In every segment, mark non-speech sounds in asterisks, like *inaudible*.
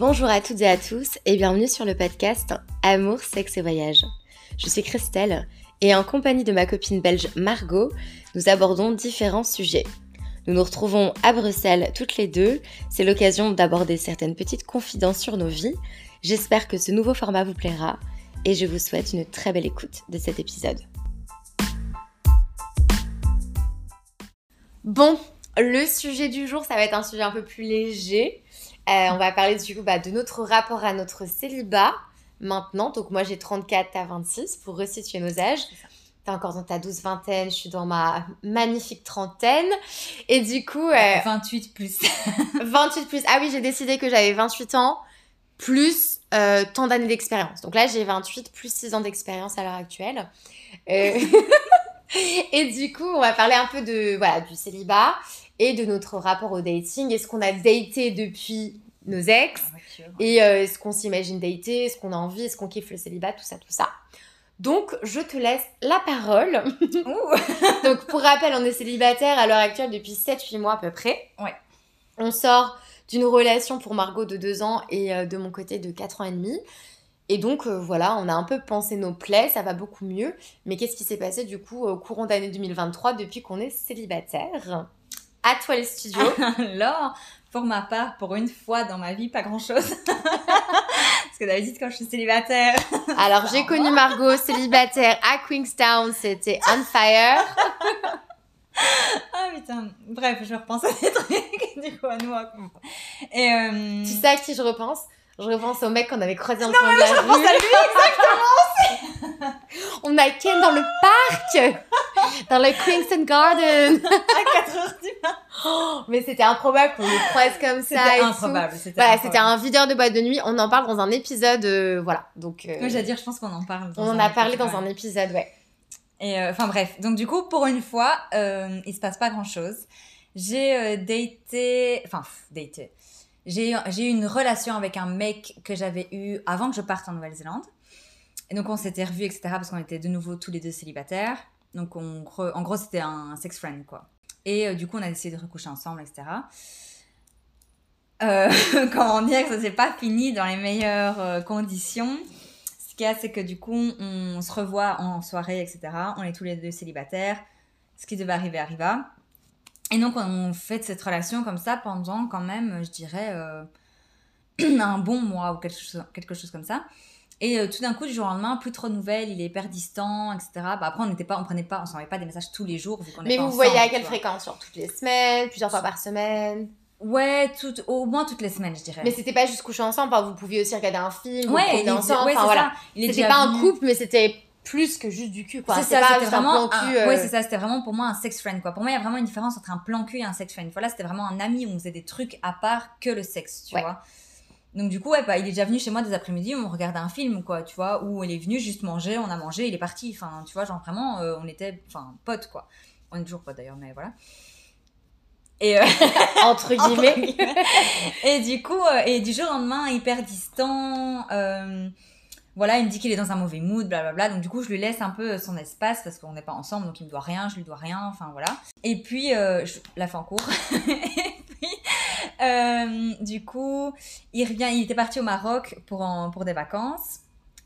Bonjour à toutes et à tous et bienvenue sur le podcast Amour, sexe et voyage. Je suis Christelle et en compagnie de ma copine belge Margot, nous abordons différents sujets. Nous nous retrouvons à Bruxelles toutes les deux, c'est l'occasion d'aborder certaines petites confidences sur nos vies. J'espère que ce nouveau format vous plaira et je vous souhaite une très belle écoute de cet épisode. Bon, le sujet du jour, ça va être un sujet un peu plus léger. Euh, on va parler du coup bah, de notre rapport à notre célibat maintenant. Donc moi j'ai 34, à 26 pour resituer nos âges. T'es encore dans ta douce vingtaine, je suis dans ma magnifique trentaine. Et du coup... 28 euh, plus. *laughs* 28 plus. Ah oui, j'ai décidé que j'avais 28 ans plus euh, tant d'années d'expérience. Donc là j'ai 28 plus 6 ans d'expérience à l'heure actuelle. *laughs* et du coup, on va parler un peu de voilà, du célibat et de notre rapport au dating. Est-ce qu'on a daté depuis nos ex ah, Et euh, est-ce qu'on s'imagine dater Est-ce qu'on a envie Est-ce qu'on kiffe le célibat Tout ça, tout ça. Donc, je te laisse la parole. *laughs* *laughs* Donc, pour rappel, on est célibataire à l'heure actuelle depuis 7-8 mois à peu près. Ouais. On sort d'une relation pour Margot de 2 ans et euh, de mon côté de 4 ans et demi. Et donc euh, voilà, on a un peu pensé nos plaies, ça va beaucoup mieux. Mais qu'est-ce qui s'est passé du coup au courant d'année 2023 depuis qu'on est célibataire? À toi les studios. *laughs* Alors, pour ma part, pour une fois dans ma vie, pas grand-chose. *laughs* Parce que d'habitude, quand je suis célibataire... *laughs* Alors, j'ai connu Margot célibataire à Queenstown, c'était On Fire. ah putain, bref, je repense à des trucs, du coup, à nous. Et euh... Tu sais à qui je repense? Je repense au mec qu'on avait croisé en de la je repense à lui, exactement *laughs* On a Ken dans le parc Dans le Queenston Garden *laughs* À 4h du matin oh, Mais c'était improbable qu'on le croise comme ça C'était improbable, c'était voilà, C'était un videur de boîte de nuit, on en parle dans un épisode, euh, voilà. Donc, euh... j'allais dire, je pense qu'on en parle. on en a parlé dans un épisode, ouais. Et euh, enfin bref, donc du coup, pour une fois, euh, il se passe pas grand-chose. J'ai euh, daté... Enfin, daté j'ai eu une relation avec un mec que j'avais eu avant que je parte en Nouvelle-Zélande. Et donc on s'était revus, etc. parce qu'on était de nouveau tous les deux célibataires. Donc on, en gros c'était un sex friend quoi. Et euh, du coup on a décidé de recoucher ensemble, etc. Euh, *laughs* comment dire que ça s'est pas fini dans les meilleures euh, conditions. Ce qu'il y a c'est que du coup on se revoit en soirée, etc. On est tous les deux célibataires. Ce qui devait arriver arriva. Et donc, on fait de cette relation comme ça pendant quand même, je dirais, euh, *clears throat* un bon mois ou quelque chose, quelque chose comme ça. Et euh, tout d'un coup, du jour au lendemain, plus trop de nouvelles, il est hyper distant, etc. Bah, après, on n'était pas, on prenait pas, on s'envoyait pas des messages tous les jours. Vu Mais vous voyez à quelle fréquence Genre toutes les semaines, plusieurs fois par semaine? Ouais, tout, au moins toutes les semaines, je dirais. Mais c'était pas juste coucher ensemble, vous pouviez aussi regarder un film, ouais, ou ensemble, ouais, enfin voilà. C'était pas un couple, mais c'était plus que juste du cul quoi. C'est ça c'était vraiment un plan cul, ouais euh. c'est ça c'était vraiment pour moi un sex friend quoi. Pour moi il y a vraiment une différence entre un plan cul et un sex friend. Voilà c'était vraiment un ami où on faisait des trucs à part que le sexe tu vois. Donc du coup ouais bah, il est déjà venu chez moi des après-midi on regardait un film quoi tu vois où il est venu juste manger on a mangé il est parti enfin tu vois genre vraiment euh, on était enfin potes quoi. On est toujours potes d'ailleurs mais voilà. Et euh, *laughs* entre, *laughs* guillemets. et du coup et du jour au lendemain hyper distant voilà, il me dit qu'il est dans un mauvais mood, blablabla. Donc, du coup, je lui laisse un peu son espace parce qu'on n'est pas ensemble, donc il me doit rien, je lui dois rien, enfin voilà. Et puis, euh, la fais en cours. *laughs* et puis, euh, du coup, il revient, il était parti au Maroc pour, pour des vacances.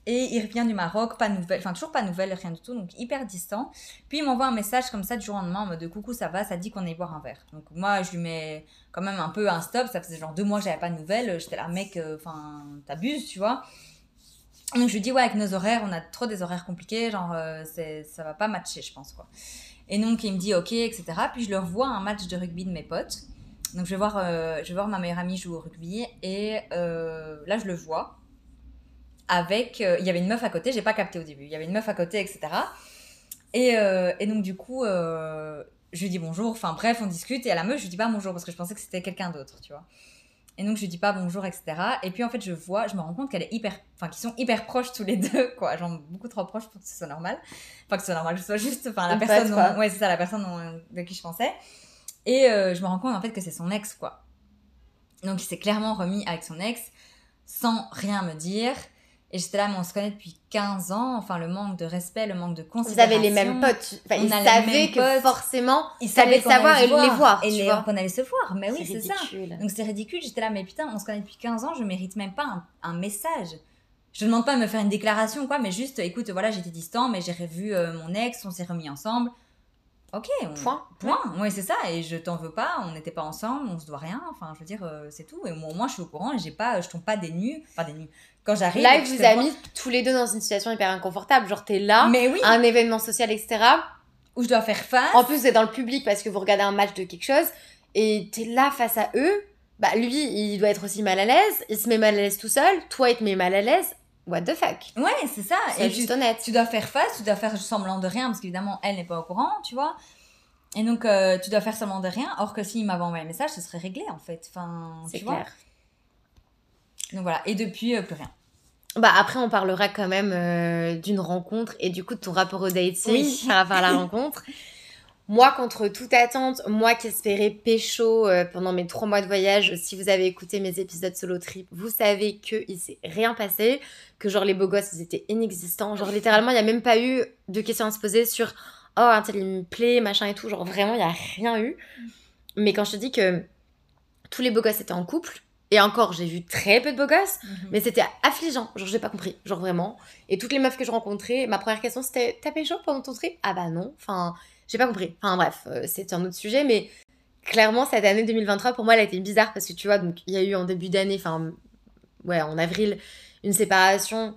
Et il revient du Maroc, pas de nouvelles, enfin toujours pas de nouvelles, rien du tout, donc hyper distant. Puis il m'envoie un message comme ça du jour au lendemain en mode coucou, ça va, ça dit qu'on est boire un verre. Donc moi je lui mets quand même un peu un stop, ça faisait genre deux mois j'avais pas de nouvelles, j'étais là, mec, euh, enfin t'abuses, tu vois. Donc je lui dis ouais avec nos horaires, on a trop des horaires compliqués, genre euh, ça va pas matcher je pense quoi. Et donc il me dit ok etc. Puis je le revois un match de rugby de mes potes. Donc je vais voir, euh, je vais voir ma meilleure amie jouer au rugby et euh, là je le vois avec, il y avait une meuf à côté, j'ai pas capté au début, il y avait une meuf à côté etc. Et, et donc du coup je lui dis bonjour, enfin bref on discute et à la meuf je lui dis pas bonjour parce que je pensais que c'était quelqu'un d'autre tu vois. Et donc, je lui dis pas bonjour, etc. Et puis, en fait, je vois, je me rends compte qu'elle est hyper, enfin, qu'ils sont hyper proches tous les *laughs* deux, quoi. Genre, beaucoup trop proches pour que ce soit normal. Enfin, que ce soit normal, que ce soit juste, enfin, la personne, ouais, c'est ça, la personne de qui je pensais. Et euh, je me rends compte, en fait, que c'est son ex, quoi. Donc, il s'est clairement remis avec son ex, sans rien me dire. Et j'étais là, mais on se connaît depuis 15 ans. Enfin, le manque de respect, le manque de Vous considération. avez les mêmes potes. Enfin, ils savaient mêmes que potes. forcément, Ils savaient savoir et les voir, Et les- qu'on allait se voir. Mais oui, c'est ça. Donc c'est ridicule. J'étais là, mais putain, on se connaît depuis 15 ans, je mérite même pas un, un message. Je te demande pas de me faire une déclaration quoi, mais juste, écoute, voilà, j'étais distant, mais j'ai revu euh, mon ex, on s'est remis ensemble. Ok. on- Point. Point. Oui, c'est ça. Et je t'en veux pas, on n'était pas ensemble, on se doit rien. Enfin, je veux dire, euh, c'est tout. Et moi, au moins, je suis au courant et j'ai pas, je tombe pas des nues. Enfin, des nues. Quand j'arrive. Là, vous te a vois- mis tous les deux dans une situation hyper inconfortable. Genre, t'es là, Mais oui, un événement social, etc. où je dois faire face. En plus, vous êtes dans le public parce que vous regardez un match de quelque chose et t'es là face à eux. Bah, lui, il doit être aussi mal à l'aise. Il se met mal à l'aise tout seul. Toi, il te met mal à l'aise. What the fuck? Ouais, c'est ça. C'est juste tu, honnête. tu dois faire face, tu dois faire semblant de rien, parce qu'évidemment, elle n'est pas au courant, tu vois. Et donc, euh, tu dois faire semblant de rien, or que s'il m'avait envoyé un message, ce serait réglé, en fait. Enfin, C'est tu vois. clair. Donc voilà, et depuis, euh, plus rien. Bah, après, on parlera quand même euh, d'une rencontre et du coup de ton rapport au dating Oui. *laughs* par rapport à la rencontre. *laughs* Moi, contre toute attente, moi qui espérais pécho euh, pendant mes trois mois de voyage, si vous avez écouté mes épisodes solo trip, vous savez qu'il s'est rien passé, que genre les beaux gosses, ils étaient inexistants. Genre littéralement, il n'y a même pas eu de questions à se poser sur « Oh, un tel, il me plaît, machin et tout ». Genre vraiment, il n'y a rien eu. Mais quand je te dis que tous les beaux gosses étaient en couple, et encore, j'ai vu très peu de beaux gosses, mais c'était affligeant, genre j'ai pas compris, genre vraiment. Et toutes les meufs que je rencontrais, ma première question c'était T'as pécho pendant ton trip? Ah bah non, enfin, j'ai pas compris. Enfin bref, euh, c'est un autre sujet, mais clairement cette année 2023 pour moi elle a été bizarre parce que tu vois, donc il y a eu en début d'année, enfin, ouais, en avril, une séparation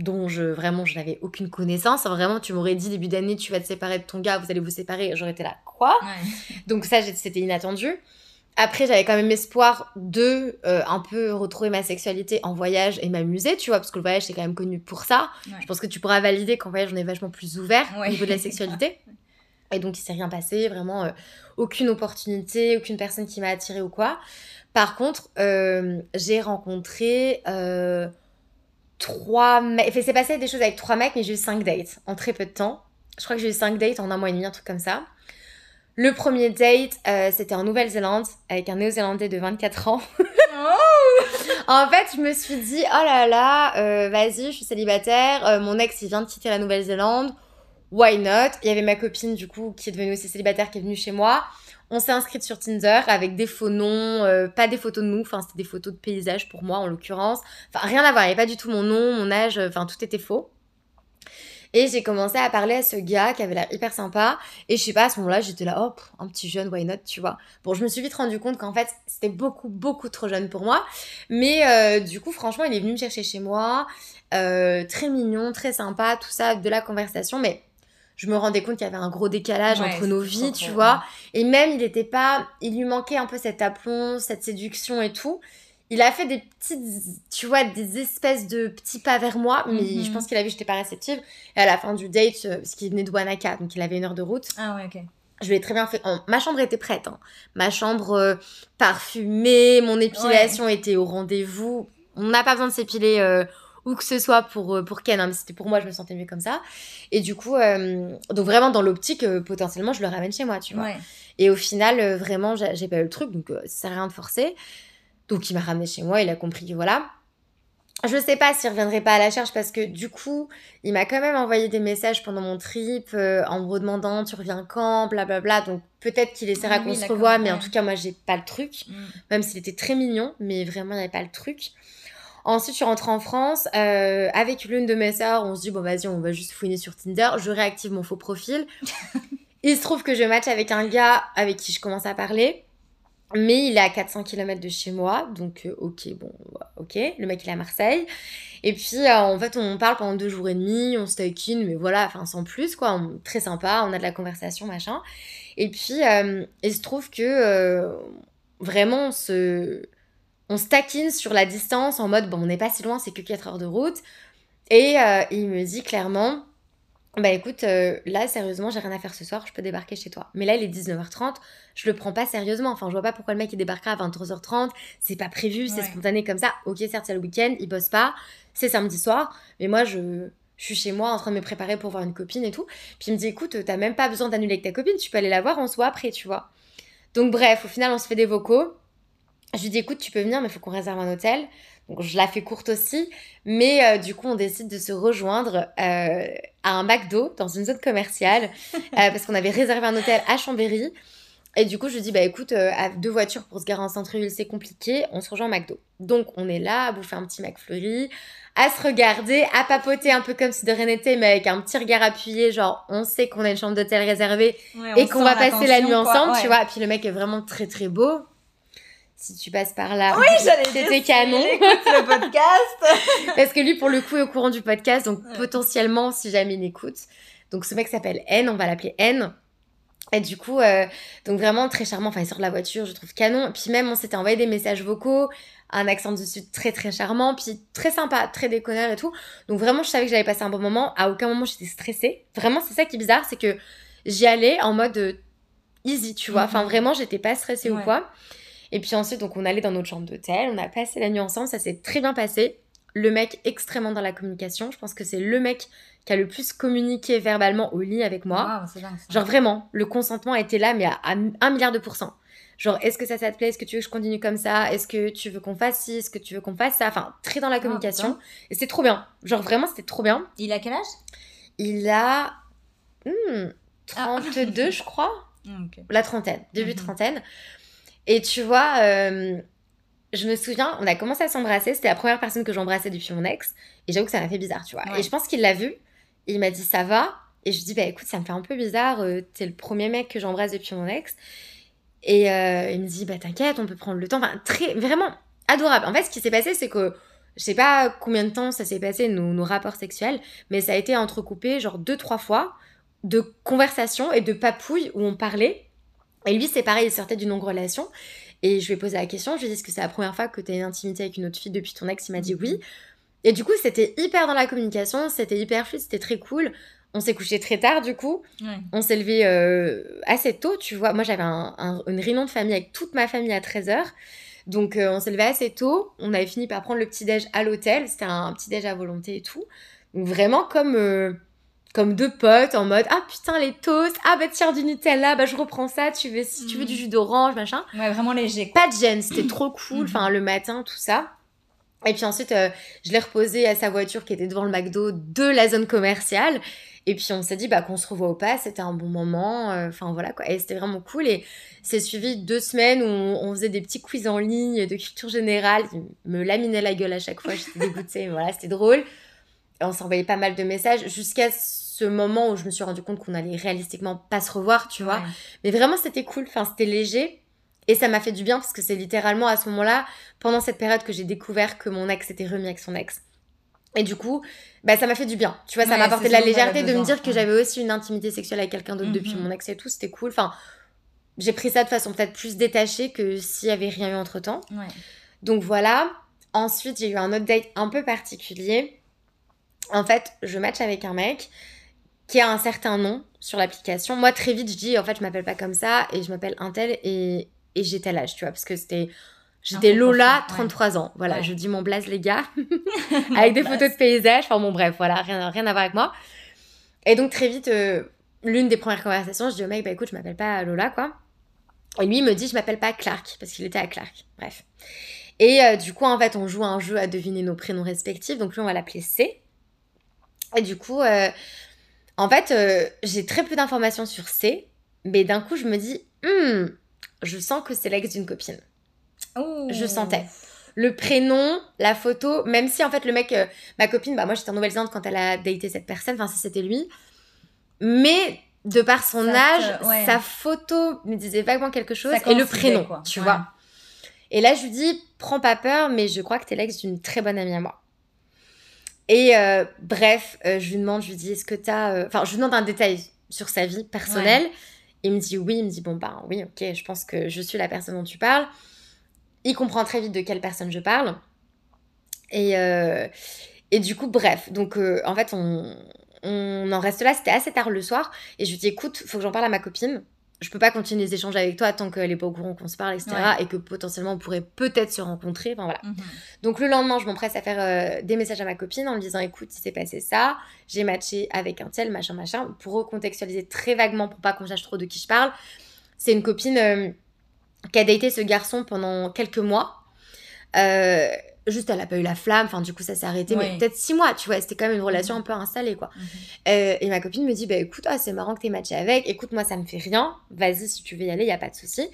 dont je vraiment je n'avais aucune connaissance. Vraiment, tu m'aurais dit début d'année, tu vas te séparer de ton gars, vous allez vous séparer, j'aurais été là, quoi? Ouais. donc ça, c'était inattendu. Après, j'avais quand même espoir de euh, un peu retrouver ma sexualité en voyage et m'amuser, tu vois, parce que le voyage, c'est quand même connu pour ça. Ouais. Je pense que tu pourras valider qu'en voyage, on est vachement plus ouvert Ouais. au niveau de la sexualité. *laughs* Et donc, il s'est rien passé, vraiment euh, aucune opportunité, aucune personne qui m'a attirée ou quoi. Par contre, euh, j'ai rencontré euh, trois mecs. Enfin, c'est passé des choses avec trois mecs, mais j'ai eu cinq dates en très peu de temps. Je crois que j'ai eu cinq dates en un mois et demi, un truc comme ça. Le premier date, euh, c'était en Nouvelle-Zélande avec un Néo-Zélandais de 24 ans. *laughs* en fait, je me suis dit, oh là là, euh, vas-y, je suis célibataire. euh, mon ex, il vient de quitter la Nouvelle-Zélande. Why not? Il y avait ma copine, du coup, qui est devenue aussi célibataire, qui est venue chez moi. On s'est inscrite sur Tinder avec des faux noms, pas des photos de nous, enfin, c'était des photos de paysages pour moi, en l'occurrence. Enfin, rien à voir, il n'y avait pas du tout mon nom, mon âge, enfin, tout était faux. Et j'ai commencé à parler à ce gars qui avait l'air hyper sympa. Et je sais pas, à ce moment-là, j'étais là, oh, pff, un petit jeune, why not, tu vois. Bon, je me suis vite rendu compte qu'en fait, c'était beaucoup, beaucoup trop jeune pour moi. Mais euh, du coup, franchement, il est venu me chercher chez moi. Euh, très mignon, très sympa, tout ça, de la conversation. Mais je me rendais compte qu'il y avait un gros décalage Ouais, entre nos vies, tu vois. Et même, il était pas. Il lui manquait un peu cet aplomb, cette séduction et tout. Il a fait des petites, tu vois, des espèces de petits pas vers moi, mais Mhm. je pense qu'il a vu que j'étais pas réceptive. Et à la fin du date, euh, parce qu'il venait de Wanaka, donc il avait une heure de route, Ah ouais, ok. je lui ai très bien fait. Ma chambre était prête, hein. ma chambre euh, parfumée, mon épilation était au rendez-vous. On n'a pas besoin de s'épiler euh, où que ce soit pour, euh, pour Ken, hein, mais c'était pour moi, je me sentais mieux comme ça. Et du coup, donc vraiment dans l'optique, potentiellement, je le ramène chez moi, tu vois. Ouais. Et au final, vraiment, j'ai pas eu le truc, donc ça sert à rien de forcer. Donc il m'a ramené chez moi, il a compris que voilà. Je sais pas s'il reviendrait pas à la charge parce que du coup, il m'a quand même envoyé des messages pendant mon trip euh, en me redemandant tu reviens quand, blablabla. Donc peut-être qu'il essaiera Ah qu'on oui, se revoie, mais en tout cas, moi j'ai pas le truc. Mm. Même s'il était très mignon, mais vraiment il n'y avait pas le truc. Ensuite, je suis rentrée en France euh, avec l'une de mes sœurs. On se dit, bon, vas-y, on va juste fouiner sur Tinder. Je réactive mon faux profil. *laughs* il se trouve que je match avec un gars avec qui je commence à parler. Mais il est à 400 km de chez moi. Donc, euh, ok, bon, ok. Le mec, il est à Marseille. Et puis, euh, en fait, on parle pendant deux jours et demi. On se taquine, mais voilà, enfin, sans plus, quoi. On- très sympa. On a de la conversation, machin. Et puis, euh, il se trouve que vraiment, on se on se sur la distance en mode bon on n'est pas si loin c'est que 4 heures de route et il me dit clairement bah écoute euh, là sérieusement j'ai rien à faire ce soir je peux débarquer chez toi. Mais là il est 19h30 je le prends pas sérieusement. Enfin je vois pas pourquoi le mec il débarquera à 23h30 c'est pas prévu c'est Ouais. spontané comme ça. Ok certes c'est le week-end il bosse pas c'est samedi soir mais moi je je suis chez moi en train de me préparer pour voir une copine et tout. Puis il me dit écoute t'as même pas besoin d'annuler avec ta copine tu peux aller la voir on se voit après tu vois. Donc bref au final on se fait des vocaux. Je lui dis écoute tu peux venir mais il faut qu'on réserve un hôtel Donc je la fais courte aussi, mais euh, du coup on décide de se rejoindre euh, à un McDo dans une zone commerciale *laughs* euh, parce qu'on avait réservé un hôtel à Chambéry. Et du coup je dis bah écoute, à deux voitures pour se garer en centre-ville c'est compliqué, on se rejoint au McDo. Donc on est là à bouffer un petit McFlurry, à se regarder, à papoter un peu comme si de rien n'était, mais avec un petit regard appuyé, genre on sait qu'on a une chambre d'hôtel réservée et qu'on va passer la nuit ensemble, tu vois. Et puis le mec est vraiment très très beau si tu passes par là. Oui, C'était canon. Écoute le podcast. *laughs* Parce que lui, pour le coup, est au courant du podcast, donc potentiellement, si jamais il écoute. Donc ce mec s'appelle N, on va l'appeler N. Et du coup, euh, donc vraiment très charmant. Enfin, il sort de la voiture, je trouve canon. Puis même, on s'était envoyé des messages vocaux, un accent du sud très très charmant, puis très sympa, très déconneur et tout. Donc vraiment, je savais que j'allais passer un bon moment. À aucun moment, j'étais stressée. Vraiment, c'est ça qui est bizarre, c'est que j'y allais en mode euh, easy, tu vois. Enfin, mhm. vraiment, j'étais pas stressée ou quoi. Et puis ensuite, donc on allait dans notre chambre d'hôtel, on a passé la nuit ensemble, ça s'est très bien passé. Le mec extrêmement dans la communication, je pense que c'est le mec qui a le plus communiqué verbalement au lit avec moi. Genre vraiment, le consentement était là, mais à, un milliard de pourcents. Genre, est-ce que ça, ça te plaît? Est-ce que tu veux que je continue comme ça? Est-ce que tu veux qu'on fasse ci? Est-ce que tu veux qu'on fasse ça? Enfin, très dans la ah, communication. et c'est trop bien. Genre, vraiment, c'était trop bien. Il a quel âge? Il a. 32, hmm, je crois. *laughs* La trentaine, début mhm. trentaine. Et tu vois, euh, je me souviens, on a commencé à s'embrasser. C'était la première personne que j'embrassais depuis mon ex. Et j'avoue que ça m'a fait bizarre, tu vois. Et je pense qu'il l'a vu. il m'a dit, ça va? Et je lui dis, bah écoute, ça me fait un peu bizarre. Euh, t'es le premier mec que j'embrasse depuis mon ex. Et euh, il me dit, bah t'inquiète, on peut prendre le temps. Enfin, très, vraiment adorable. En fait, ce qui s'est passé, c'est que je sais pas combien de temps ça s'est passé, nos, nos, rapports sexuels, mais ça a été entrecoupé genre deux, trois fois de conversations et de papouilles où on parlait et lui, c'est pareil, il sortait d'une longue relation. Et je lui ai posé la question, je lui ai dit, est-ce que c'est la première fois que tu as une intimité avec une autre fille depuis ton ex? Il m'a dit oui. Et du coup, c'était hyper dans la communication, c'était hyper fluide, c'était très cool. On s'est couché très tard, du coup. On s'est levé euh, assez tôt, tu vois. Moi, j'avais un, une réunion de famille avec toute ma famille à 13h. Donc, euh, on s'est levé assez tôt. On avait fini par prendre le petit-déj à l'hôtel. C'était un, petit-déj à volonté et tout. Donc, vraiment comme... Euh, comme deux potes en mode ah putain les toasts ah bah tiens du Nutella bah je reprends ça tu veux si tu veux du mm. jus d'orange machin. Ouais vraiment léger pas de gêne c'était *clears throat* trop cool enfin le matin tout ça. Et puis ensuite euh, je l'ai reposé à sa voiture qui était devant le McDo de la zone commerciale. Et puis on s'est dit bah qu'on se revoit au pas c'était un bon moment euh, enfin voilà quoi. Et c'était vraiment cool. Et c'est suivi deux semaines où on, faisait des petits quiz en ligne de culture générale il me laminait la gueule à chaque fois j'étais dégoûtée *laughs* voilà c'était drôle on s'envoyait pas mal de messages jusqu'à ce moment où je me suis rendu compte qu'on allait réalistiquement pas se revoir, tu vois. Mais vraiment, c'était cool. Enfin, c'était léger. Et ça m'a fait du bien parce que c'est littéralement à ce moment-là, pendant cette période, que j'ai découvert que mon ex s'était remis avec son ex. Et du coup, bah, ça m'a fait du bien. Tu vois, ça m'a apporté de la légèreté de me dire que j'avais aussi une intimité sexuelle avec quelqu'un d'autre depuis mhm. mon ex et tout. C'était cool. Enfin, j'ai pris ça de façon peut-être plus détachée que s'il y avait rien eu entre temps. Donc voilà. Ensuite, j'ai eu un autre date un peu particulier en fait, je match avec un mec qui a un certain nom sur l'application. Moi, très vite, je dis, en fait, je m'appelle pas comme ça et je m'appelle Intel et, et j'ai tel âge, tu vois, parce que c'était. J'étais Lola, 33 ans. Voilà, je dis mon blaze, les gars, *laughs* avec des photos de paysage. Enfin, bon, bref, voilà, rien, rien à voir avec moi. Et donc, très vite, euh, l'une des premières conversations, je dis au mec, bah écoute, je m'appelle pas Lola, quoi. Et lui, il me dit, je m'appelle pas Clark, parce qu'il était à Clark. Bref. Et euh, du coup, en fait, on joue un jeu à deviner nos prénoms respectifs. Donc, lui, on va l'appeler C. Et du coup, euh, en fait, euh, j'ai très peu d'informations sur C, mais d'un coup, je me dis, hmm, je sens que c'est l'ex d'une copine. Je sentais. Le prénom, la photo, même si en fait le mec, euh, ma copine, bah moi j'étais en Nouvelle-Zélande quand elle a daté cette personne, enfin si c'était lui. Mais de par son âge, sa photo me disait vaguement quelque chose et le prénom, tu vois. Et là je lui dis, prends pas peur, mais je crois que t'es l'ex d'une très bonne amie à moi. Et euh, bref, euh, je lui demande, je lui dis, est-ce que tu as... Euh, enfin, je lui demande un détail sur sa vie personnelle. Il me dit oui, il me dit, bon, ben oui, ok, je pense que je suis la personne dont tu parles. Il comprend très vite de quelle personne je parle. Et, et du coup, bref, donc en fait, on, on en reste là. C'était assez tard le soir. Et je lui dis, écoute, faut que j'en parle à ma copine je peux pas continuer les échanges avec toi tant qu'elle est pas au courant qu'on se parle, etc. Et que potentiellement on pourrait peut-être se rencontrer. Enfin voilà. Mhm. Donc le lendemain, je m'empresse à faire euh, des messages à ma copine en lui disant écoute, il s'est passé ça, j'ai matché avec un tel, machin, machin, pour recontextualiser très vaguement pour pas qu'on sache trop de qui je parle. C'est une copine euh, qui a daté ce garçon pendant quelques mois. Euh, juste, elle a pas eu la flamme. Enfin, du coup, ça s'est arrêté. Mais peut-être six mois, tu vois. C'était quand même une relation Mhm. un peu installée, quoi. Mhm. Euh, et ma copine me dit, bah écoute, ah, c'est marrant que t'aies matché avec. Écoute, moi, ça me fait rien. Vas-y, si tu veux y aller, y a pas de souci.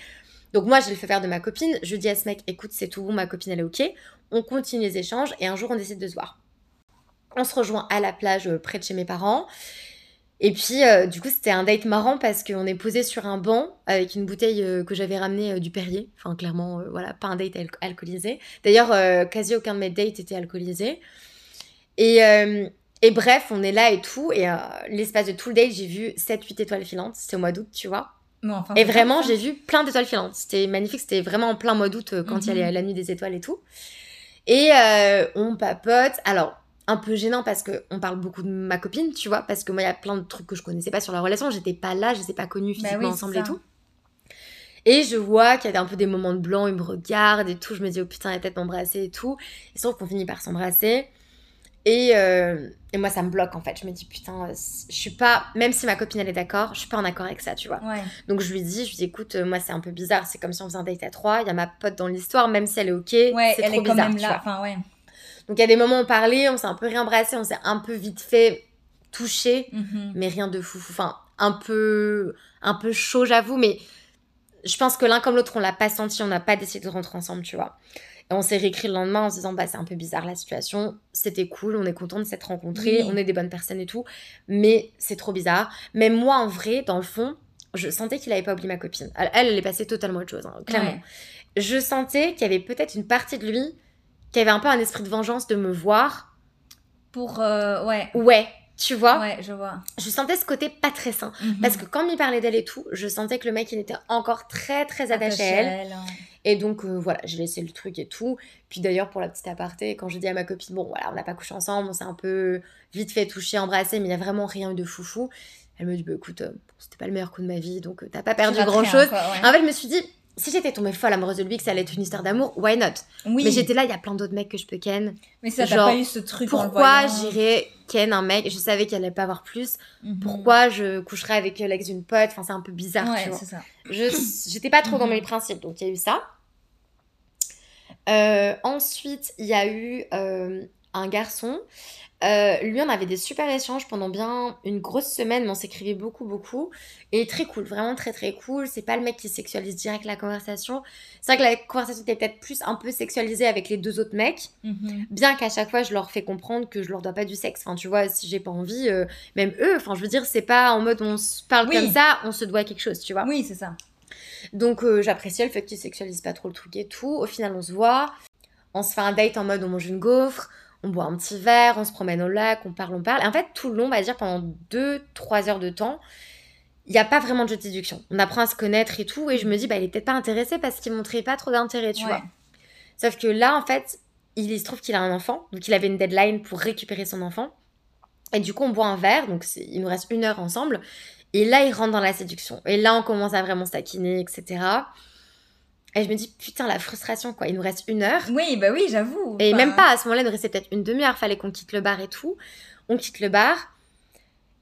Donc moi, je le fais faire de ma copine. Je dis à ce mec, écoute, c'est tout bon, ma copine, elle est ok. On continue les échanges et un jour, on décide de se voir. On se rejoint à la plage euh, près de chez mes parents. Et puis, euh, du coup, c'était un date marrant parce qu'on est posé sur un banc avec une bouteille euh, que j'avais ramenée euh, du Perrier. Enfin, clairement, voilà, pas un date al- alcoolisé. D'ailleurs, quasi aucun de mes dates était alcoolisé. Et, et bref, on est là et tout. Et l'espace de tout le date, j'ai vu 7-8 étoiles filantes. C'était au mois d'août, tu vois. Enfin, Et vraiment, j'ai vu plein d'étoiles filantes. C'était magnifique. C'était vraiment en plein mois d'août quand il y Mhm. a la nuit des étoiles et tout. Et on papote. Alors, un peu gênant parce qu'on parle beaucoup de ma copine, tu vois. Parce que moi, il y a plein de trucs que je connaissais pas sur la relation. J'étais pas là, je les ai pas connus Bah physiquement oui, ensemble et tout. Et je vois qu'il y a un peu des moments de blanc, il me regarde et tout. Je me dis, oh putain, il va peut-être m'embrasser et tout. Et sauf qu'on finit par s'embrasser. Et, euh, et moi, ça me bloque en fait. Je me dis, putain, je suis pas, même si ma copine elle est d'accord, je suis pas en accord avec ça, tu vois. Ouais. Donc je lui dis, je lui dis, écoute, euh, moi c'est un peu bizarre, c'est comme si on faisait un date à trois, il y a ma pote dans l'histoire, même si elle est ok, Ouais, c'est elle trop est quand bizarre, même tu là. vois. Enfin, ouais. Donc il y a des moments où on parlait, on s'est un peu réembrassé, on s'est un peu vite fait toucher, Mhm. mais rien de fou, enfin un peu, un peu chaud j'avoue, mais je pense que l'un comme l'autre on l'a pas senti, on n'a pas décidé de rentrer ensemble, tu vois. Et on s'est réécrit le lendemain en se disant bah c'est un peu bizarre la situation, c'était cool, on est content de s'être rencontrés, Oui. on est des bonnes personnes et tout, mais c'est trop bizarre. Mais moi en vrai, dans le fond, je sentais qu'il avait pas oublié ma copine. Elle, elle, elle est passée totalement autre chose, hein, clairement. Ouais. Je sentais qu'il y avait peut-être une partie de lui qui avait un peu un esprit de vengeance de me voir. Pour. euh, ouais. Ouais, tu vois? Ouais, je vois. Je sentais ce côté pas très sain. Mhm. Parce que quand il parlait d'elle et tout, je sentais que le mec, il était encore très, très attaché à elle. Et donc, euh, voilà, j'ai laissé le truc et tout. Puis d'ailleurs, pour la petite aparté, quand j'ai dit à ma copine, bon, voilà, on n'a pas couché ensemble, on s'est un peu vite fait toucher, embrasser, mais il n'y a vraiment rien eu de foufou. Elle me dit, bah écoute, euh, c'était pas le meilleur coup de ma vie, donc euh, t'as pas perdu grand rien, chose. quoi, ouais. En fait, je me suis dit, si j'étais tombée folle amoureuse de lui, que ça allait être une histoire d'amour, why not? Oui. Mais j'étais là, il y a plein d'autres mecs que je peux ken. Mais ça, genre, pas eu ce truc Pourquoi j'irais ken un mec? Je savais qu'il allait pas avoir plus. Mhm. Pourquoi je coucherais avec l'ex d'une pote? Enfin, c'est un peu bizarre, Ouais, tu vois. ça. Je j'étais pas trop dans Mhm. mes principes, donc il y a eu ça. Euh, ensuite, il y a eu euh, un garçon. Euh, lui, on avait des super échanges pendant bien une grosse semaine, mais on s'écrivait beaucoup, beaucoup. Et très cool, vraiment très, très cool. C'est pas le mec qui sexualise direct la conversation. C'est vrai que la conversation était peut-être plus un peu sexualisée avec les deux autres mecs. Mhm. Bien qu'à chaque fois, je leur fais comprendre que je leur dois pas du sexe. Enfin, tu vois, si j'ai pas envie, euh, même eux, enfin, je veux dire, c'est pas en mode on se parle Oui. comme ça, on se doit quelque chose, tu vois. Oui, c'est ça. Donc euh, j'appréciais le fait qu'ils sexualisent pas trop le truc et tout. Au final, on se voit, on se fait un date en mode on mange une gaufre, on boit un petit verre, on se promène au lac, on parle, on parle. Et en fait, tout le long, on va dire pendant 2-3 heures de temps, il n'y a pas vraiment de jeu de séduction. On apprend à se connaître et tout. Et je me dis, bah, il est peut-être pas intéressé parce qu'il montrait pas trop d'intérêt, tu Ouais. vois. Sauf que là, en fait, il, il se trouve qu'il a un enfant. Donc il avait une deadline pour récupérer son enfant. Et du coup, on boit un verre. Donc il nous reste une heure ensemble. Et là, il rentre dans la séduction. Et là, on commence à vraiment se taquiner, etc. Et je me dis, putain, la frustration, quoi. Il nous reste une heure. Oui, bah oui, j'avoue. Et Enfin, même pas, à ce moment-là, il nous restait peut-être une demi-heure. Fallait qu'on quitte le bar et tout. On quitte le bar.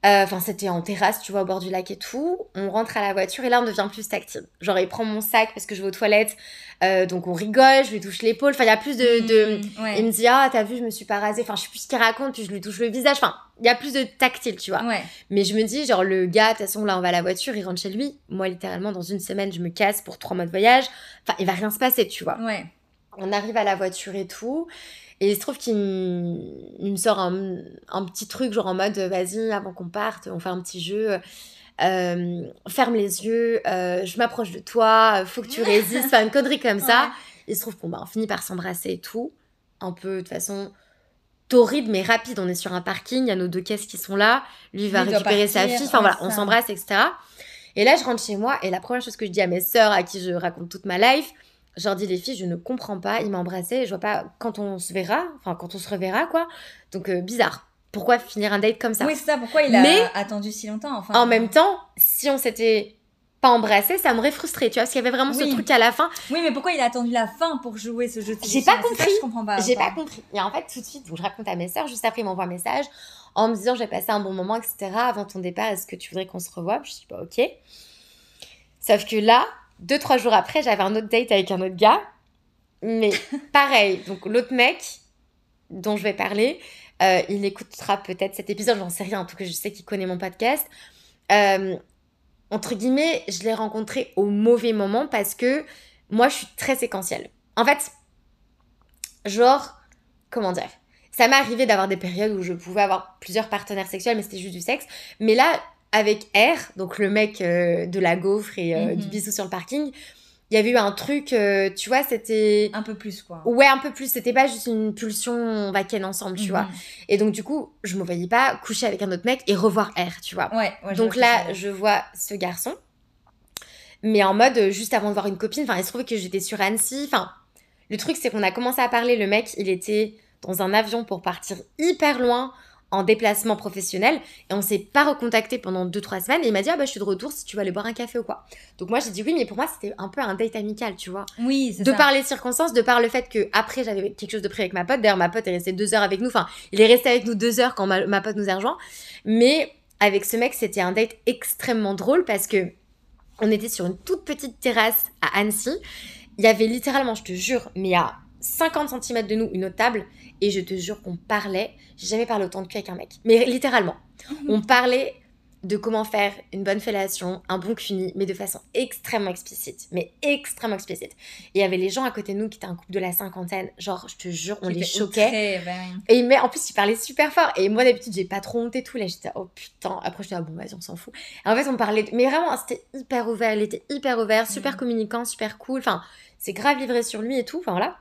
Euh, Enfin, c'était en terrasse, tu vois, au bord du lac et tout. On rentre à la voiture et là, on devient plus tactile. Genre, il prend mon sac parce que je vais aux toilettes. Euh, donc, on rigole, je lui touche l'épaule. Enfin, il y a plus de. de... mm, ouais. Il me dit, ah, t'as vu, je me suis pas rasée. Enfin, je sais plus ce qu'il raconte, puis je lui touche le visage. Enfin, il y a plus de tactile, tu vois. Ouais. Mais je me dis, genre, le gars, de toute façon, là, on va à la voiture, il rentre chez lui. Moi, littéralement, dans une semaine, je me casse pour trois mois de voyage. Enfin, il va rien se passer, tu vois. Ouais. On arrive à la voiture et tout. Et il se trouve qu'il me, sort un, un petit truc, genre en mode, vas-y, avant qu'on parte, on fait un petit jeu. Euh, ferme les yeux, euh, je m'approche de toi, faut que tu *laughs* résistes, enfin une connerie comme ça. Il se trouve qu'on bah, on finit par s'embrasser et tout. Un peu de façon torride mais rapide. On est sur un parking, il y a nos deux caisses qui sont là. Lui va récupérer sa fille. Enfin ouais, voilà, on s'embrasse, etc. Et là, je rentre chez moi et la première chose que je dis à mes sœurs à qui je raconte toute ma life, je leur dis les filles, je ne comprends pas. Il m'a embrassé, je vois pas quand on se verra, enfin quand on se reverra quoi. Donc euh, bizarre. Pourquoi finir un date comme ça? Oui, c'est ça. Pourquoi il a Mais- attendu si longtemps enfin, En même temps, si on s'était pas embrassé, ça m'aurait frustré, tu vois, parce qu'il y avait vraiment ce truc à la fin. Oui, mais pourquoi il a attendu la fin pour jouer ce jeu de J'ai pas ça compris. que je comprends pas. J'ai pas compris. Et en fait, tout de suite, donc, je raconte à mes sœurs, juste après, ils m'envoient un message en me disant j'ai passé un bon moment, etc. Avant ton départ, est-ce que tu voudrais qu'on se revoie? Je dis pas ok. Sauf que là, deux, trois jours après, j'avais un autre date avec un autre gars. Mais *laughs* pareil, donc l'autre mec dont je vais parler, euh, il écoutera peut-être cet épisode, j'en sais rien, en tout cas je sais qu'il connaît mon podcast. Euh, entre guillemets, je l'ai rencontré au mauvais moment parce que moi je suis très séquentielle. En fait, genre, comment dire? Ça m'est arrivé d'avoir des périodes où je pouvais avoir plusieurs partenaires sexuels, mais c'était juste du sexe. Mais là, avec R, donc le mec euh, de la gaufre et euh, du Mhm. bisou sur le parking, il y avait eu un truc, euh, tu vois, c'était... Un peu plus, quoi. Ouais, un peu plus. C'était pas juste une pulsion, on va ken ensemble, tu vois. Mhm. Et donc, du coup, je me voyais pas coucher avec un autre mec et revoir R, tu vois. Ouais, ouais. donc là, je vois ce garçon. Mais en mode, juste avant de voir une copine, enfin, il se trouvait que j'étais sur Annecy. Enfin, le truc, c'est qu'on a commencé à parler. Le mec, il était dans un avion pour partir hyper loin en déplacement professionnel. Et on s'est pas recontacté pendant 2-3 semaines. Et il m'a dit, ah bah, je suis de retour si tu veux aller boire un café ou quoi. Donc moi, j'ai dit oui, mais pour moi, c'était un peu un date amical, tu vois. Oui, c'est de ça. par les circonstances, de par le fait que après j'avais quelque chose de pris avec ma pote. D'ailleurs, ma pote est restée deux heures avec nous. Enfin, il est resté avec nous deux heures quand ma, ma pote nous a rejoint. Mais avec ce mec, c'était un date extrêmement drôle parce que on était sur une toute petite terrasse à Annecy. Il y avait littéralement, je te jure, mais à 50 cm de nous, une autre table. Et je te jure qu'on parlait. J'ai jamais parlé autant de cul avec un mec. Mais littéralement. *laughs* On parlait de comment faire une bonne fellation, un bon cuni, mais de façon extrêmement explicite. Mais extrêmement explicite. Et il y avait les gens à côté de nous qui étaient un couple de la cinquantaine. Genre, je te jure, on les choquait. outré, ben. Et mais en plus, il parlait super fort. Et moi, d'habitude, j'ai pas trop honte et tout. Là, j'étais, oh putain. Après, j'étais, ah bon, vas-y, on s'en fout. Et en fait, on parlait. de- Mais vraiment, c'était hyper ouvert. Il était hyper ouvert, super Mhm. communicant, super cool. Enfin, c'est grave livré sur lui et tout. Enfin, voilà.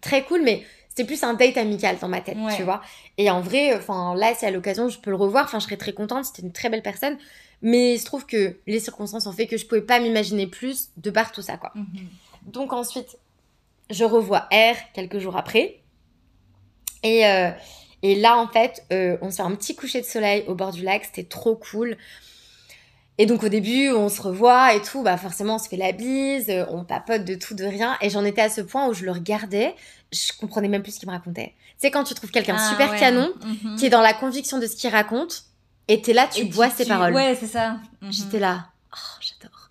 Très cool, mais c'était plus un date amical dans ma tête, Ouais. tu vois. Et en vrai, enfin, là, si à l'occasion, je peux le revoir. Enfin, je serais très contente. C'était une très belle personne. Mais il se trouve que les circonstances ont fait que je pouvais pas m'imaginer plus de par tout ça, quoi. Mhm. Donc ensuite, je revois R quelques jours après. Et, euh, et là, en fait, euh, on se fait un petit coucher de soleil au bord du lac. C'était trop cool. Et donc au début, on se revoit et tout. Bah forcément, on se fait la bise, euh, on papote de tout, de rien. Et j'en étais à ce point où je le regardais, je comprenais même plus ce qu'il me racontait. Sais, quand tu trouves quelqu'un Ah, super ouais. canon, Mhm. qui est dans la conviction de ce qu'il raconte, et t'es là, tu Et bois ses paroles. Ouais, c'est ça. Mhm. J'étais là. Oh, j'adore.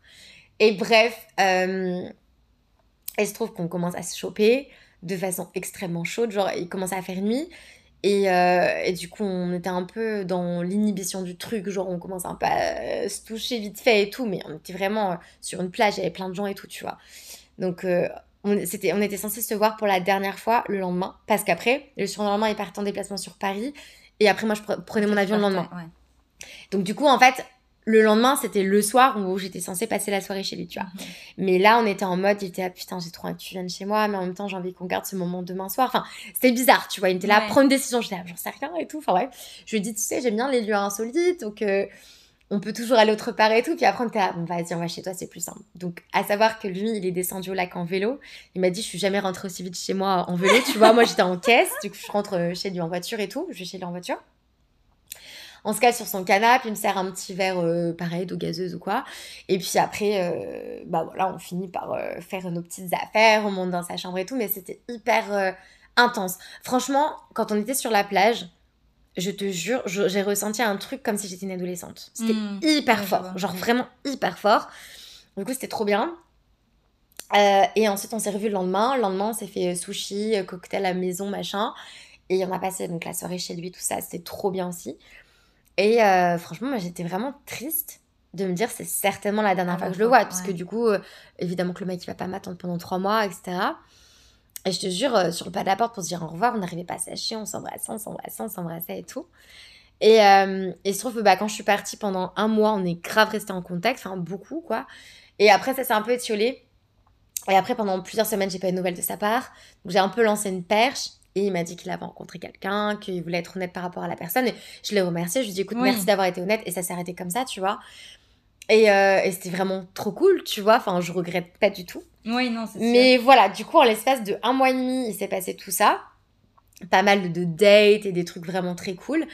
Et bref, euh, il se trouve qu'on commence à se choper de façon extrêmement chaude. Genre, il commençait à faire nuit. Et, euh, et du coup, on était un peu dans l'inhibition du truc. Genre, on commence un peu à euh, se toucher vite fait et tout. Mais on était vraiment euh, sur une plage, il y avait plein de gens et tout, tu vois. Donc, euh, on, c'était, on était censé se voir pour la dernière fois le lendemain. Parce qu'après, le surlendemain, il partait en déplacement sur Paris. Et après, moi, je pre- prenais mon avion le lendemain. Ouais. Donc du coup, en fait, le lendemain, c'était le soir où j'étais censée passer la soirée chez lui, tu vois. Mhm. Mais là, on était en mode, il était ah putain, j'ai trop envie que tu viennes chez moi, mais en même temps, j'ai envie qu'on garde ce moment demain soir. Enfin, c'était bizarre, tu vois. Il était là, Ouais. prendre une décision, j'étais là, j'en sais rien et tout. Enfin, ouais. Je lui ai dit, tu sais, j'aime bien les lieux insolites, donc euh, on peut toujours aller autre part et tout. Puis après, on était là, bon, vas-y, on va chez toi, c'est plus simple. Donc, à savoir que lui, il est descendu au lac en vélo. Il m'a dit, je suis jamais rentrée aussi vite chez moi en vélo, tu vois. Moi, j'étais en caisse, du coup, je rentre chez lui en voiture et tout. Je vais chez lui en voiture. On se cale sur son canapé, il me sert un petit verre euh, pareil d'eau gazeuse ou quoi. Et puis après, euh, bah voilà, on finit par euh, faire nos petites affaires, on monte dans sa chambre et tout, mais c'était hyper intense. Franchement, quand on était sur la plage, je te jure, j'ai ressenti un truc comme si j'étais une adolescente. C'était Mm. hyper Ouais, fort, genre vraiment hyper fort. Du coup, c'était trop bien. Euh, et ensuite, on s'est revus le lendemain. Le lendemain, on s'est fait sushi, cocktail à la maison, machin. Et on a passé donc la soirée chez lui, tout ça, c'était trop bien aussi. Et euh, franchement, moi, j'étais vraiment triste de me dire c'est certainement la dernière Ah, fois que je le vois, ouais. parce que du coup, euh, évidemment que le mec il va pas m'attendre pendant trois mois, etc. Et je te jure, euh, sur le pas de la porte pour se dire au revoir, on n'arrivait pas à s'acheter, on s'embrassait, on s'embrassait, on s'embrassait et tout. Et, euh, et il se trouve que bah, quand je suis partie pendant un mois, on est grave resté en contact, enfin beaucoup quoi. Et après, ça s'est un peu étiolé. Et après, pendant plusieurs semaines, j'ai pas eu de nouvelles de sa part. Donc j'ai un peu lancé une perche. Et il m'a dit qu'il avait rencontré quelqu'un, qu'il voulait être honnête par rapport à la personne. Et je l'ai remercié. Je lui ai dit, écoute, Oui. merci d'avoir été honnête. Et ça s'est arrêté comme ça, tu vois. Et, euh, et c'était vraiment trop cool, tu vois. Enfin, je regrette pas du tout. Oui, non, c'est sûr. Mais voilà, du coup, en l'espace de un mois et demi, il s'est passé tout ça. Pas mal de, dates et des trucs vraiment très cool.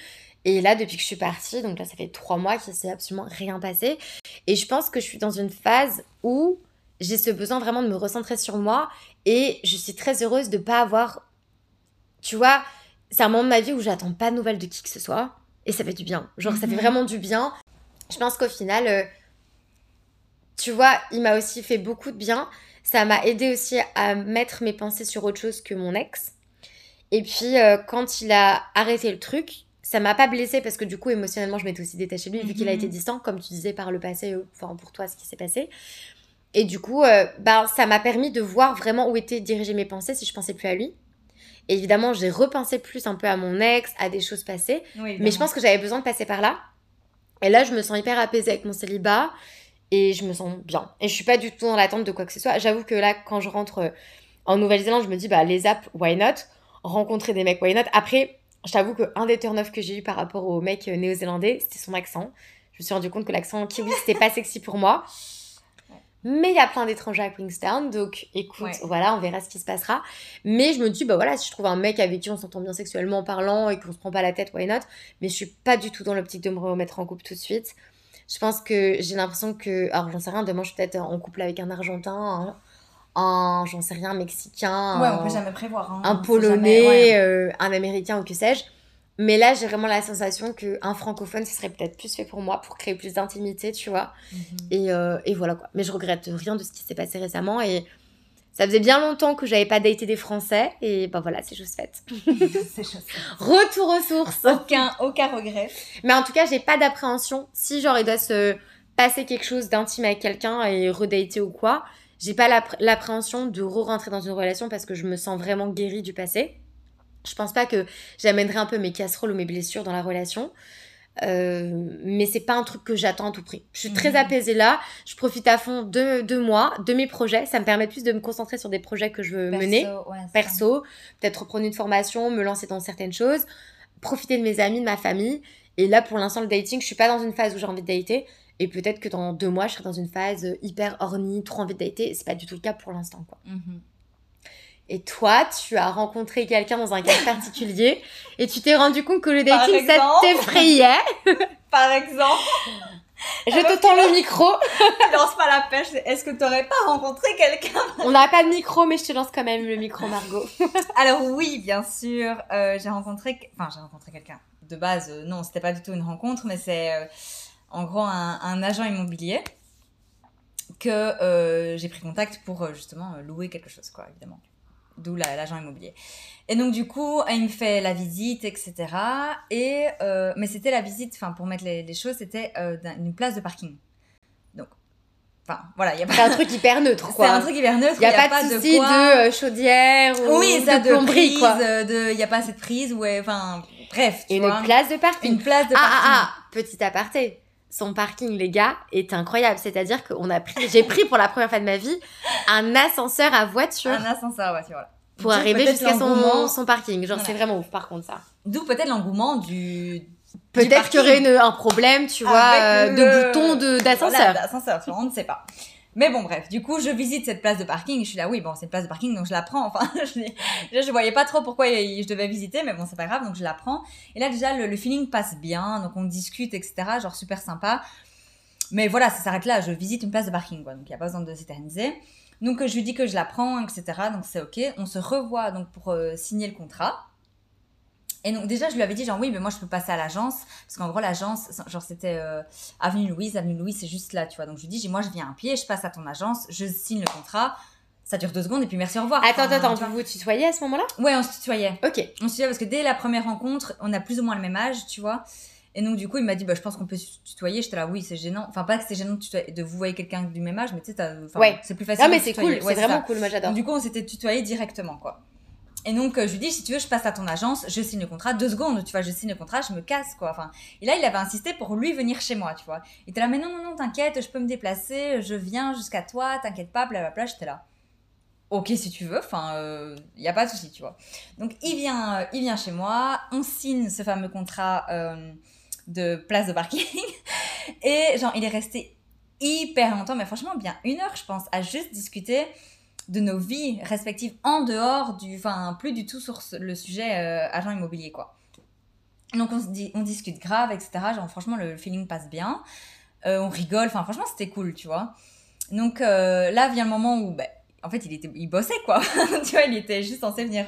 Et là, depuis que je suis partie, donc là, ça fait trois mois qu'il s'est absolument rien passé. Et je pense que je suis dans une phase où j'ai ce besoin vraiment de me recentrer sur moi. Et je suis très heureuse de pas avoir. Tu vois, c'est un moment de ma vie où j'attends pas de nouvelles de qui que ce soit. Et ça fait du bien. Genre, ça fait Mhm. vraiment du bien. Je pense qu'au final, euh, tu vois, il m'a aussi fait beaucoup de bien ça m'a aidé aussi à mettre mes pensées sur autre chose que mon ex. Et puis, euh, quand il a arrêté le truc, ça m'a pas blessée parce que du coup, émotionnellement, je m'étais aussi détachée de lui, vu qu'il a Mhm. été distant, comme tu disais par le passé, euh, enfin, pour toi, ce qui s'est passé. Et du coup, euh, bah, ça m'a permis de voir vraiment où étaient dirigées mes pensées si je pensais plus à lui. Et évidemment, j'ai repensé plus un peu à mon ex, à des choses passées. Oui, Mais je pense que j'avais besoin de passer par là. Et là, je me sens hyper apaisée avec mon célibat. Et je me sens bien. Et je suis pas du tout dans l'attente de quoi que ce soit. J'avoue que là, quand je rentre euh, en Nouvelle-Zélande, je me dis, bah, les apps, why not? Rencontrer des mecs, why not? Après, je t'avoue qu'un des turn off que j'ai eu par rapport au mec euh, néo-zélandais, c'était son accent. Je me suis rendu compte que l'accent kiwi, c'était pas sexy pour moi. Mais il y a plein d'étrangers à Queenstown, donc écoute, Ouais. voilà, on verra ce qui se passera. Mais je me dis, bah voilà, si je trouve un mec avec qui on s'entend bien sexuellement parlant et qu'on se prend pas la tête, why not? Mais je suis pas du tout dans l'optique de me remettre en couple tout de suite. Je pense que j'ai l'impression que, alors j'en sais rien, demain je suis peut-être en couple avec un Argentin, un, un, j'en sais rien, Mexicain, Ouais, un, on peut jamais prévoir. hein, un Polonais, jamais, ouais. euh, un Américain ou que sais-je. Mais là, j'ai vraiment la sensation qu'un francophone, ce serait peut-être plus fait pour moi, pour créer plus d'intimité, tu vois. Mhm. Et, euh, et voilà quoi. Mais je regrette rien de ce qui s'est passé récemment. Et ça faisait bien longtemps que j'avais pas daté des Français. Et bah voilà, c'est chose faite. *laughs* C'est chose. Retour aux sources. Aucun, aucun regret. Mais en tout cas, j'ai pas d'appréhension. Si genre il doit se passer quelque chose d'intime avec quelqu'un et redater ou quoi, j'ai pas l'appré- l'appréhension de re-rentrer dans une relation parce que je me sens vraiment guérie du passé. Je pense pas que j'amènerai un peu mes casseroles ou mes blessures dans la relation. Euh, mais c'est pas un truc que j'attends à tout prix. Je suis très Mhm. apaisée là. Je profite à fond de, de moi, de mes projets. Ça me permet plus de me concentrer sur des projets que je veux mener Perso, ouais, peut-être reprendre une formation, me lancer dans certaines choses, profiter de mes amis, de ma famille. Et là, pour l'instant, le dating, je suis pas dans une phase où j'ai envie de dater. Et peut-être que dans deux mois, je serai dans une phase hyper horny, trop envie de dater. C'est pas du tout le cas pour l'instant, quoi. Mhm. Et toi, tu as rencontré quelqu'un dans un cadre *laughs* particulier et tu t'es rendu compte que le dating, ça t'effrayait. *laughs* Par exemple, Je te tends le micro. *laughs* tu lances pas la pêche. Est-ce que t'aurais pas rencontré quelqu'un? On n'a pas de micro, mais je te lance quand même le micro, Margot. Alors oui, bien sûr, euh, j'ai rencontré, enfin j'ai rencontré quelqu'un. De base, euh, non, c'était pas du tout une rencontre, mais c'est euh, en gros un, un agent immobilier que j'ai pris contact pour justement louer quelque chose, quoi, évidemment. D'où la- l'agent immobilier. Et donc du coup, il me fait la visite, etc. Et euh, mais c'était la visite, enfin pour mettre les, les choses, c'était euh, une place de parking. Donc, enfin voilà, il y a pas. C'est un truc hyper neutre, *laughs* C'est quoi. un truc hyper neutre. Il n'y a, pas de souci de, quoi- euh, chaudière ou oui, ça de de plomberie, prise, quoi. euh, de, il y a pas assez de prise, ouais, enfin, bref, tu Et vois. une place de parking. Une place de Ah, parking. ah, ah, petit aparté. Son parking, les gars, est incroyable. C'est-à-dire qu'on a pris, j'ai pris pour la première fois de ma vie un ascenseur à voiture Un ascenseur, vois. pour arriver jusqu'à son, son parking. Genre, Voilà. c'est vraiment ouf, par contre, ça. D'où peut-être l'engouement du. Peut-être qu'il y aurait une- un problème, tu vois, Avec euh, le- de bouton de- d'ascenseur. Voilà, d'ascenseur, on ne sait pas. Mais bon, bref, du coup, je visite cette place de parking. Je suis là, oui, bon, c'est une place de parking, donc je la prends. *laughs* Enfin, je, déjà, je voyais pas trop pourquoi je devais visiter, mais bon, c'est pas grave, donc je la prends. Et là, déjà, le, feeling passe bien, donc on discute, etc. Genre super sympa. Mais voilà, ça s'arrête là. Je visite une place de parking, quoi. Donc il y a pas besoin de s'éterniser. Donc euh, je lui dis que je la prends, etc. Donc c'est ok. On se revoit donc pour euh, signer le contrat. Et donc déjà je lui avais dit genre oui mais moi je peux passer à l'agence. Parce qu'en gros l'agence genre c'était euh, avenue Louise. Avenue Louise c'est juste là tu vois. Donc je lui dis j'ai- moi je viens à pied je passe à ton agence je signe le contrat. Ça dure deux secondes et puis merci au revoir. Attends, Enfin, attends, tu vous vous tutoyez à ce moment-là? Ouais on se tutoyait. Ok. on se tutoyait parce que dès la première rencontre on a plus ou moins le même âge tu vois. Et donc du coup il m'a dit bah je pense qu'on peut se tutoyer. J'étais là oui c'est gênant. Enfin pas que c'est gênant de, vous voyer quelqu'un du même âge mais tu sais Ouais. c'est plus facile Non, mais c'est cool, Ouais, c'est ça. vraiment cool, moi j'adore. Du coup, on s'était tutoyé directement, quoi. Et donc, euh, je lui dis, si tu veux, je passe à ton agence, je signe le contrat, deux secondes, tu vois, je signe le contrat, je me casse, quoi. Enfin, et là, il avait insisté pour lui venir chez moi, tu vois. Il était là, mais non, non, non, t'inquiète, je peux me déplacer, je viens jusqu'à toi, t'inquiète pas, blablabla, j'étais là. Ok, si tu veux, enfin, il n'y a pas de souci, tu vois. Donc, il vient, euh, il vient chez moi, on signe ce fameux contrat euh, de place de parking. *laughs* Et genre, il est resté hyper longtemps, mais franchement, bien une heure, je pense, à juste discuter de nos vies respectives en dehors du. Enfin, plus du tout sur le sujet euh, agent immobilier, quoi. Donc, on, dit, on discute grave, etc. Genre, franchement, le feeling passe bien. Euh, on rigole, enfin, franchement, c'était cool, tu vois. Donc, euh, là vient le moment où, ben, en fait, il, était, il bossait, quoi. *laughs* tu vois, il était juste censé venir.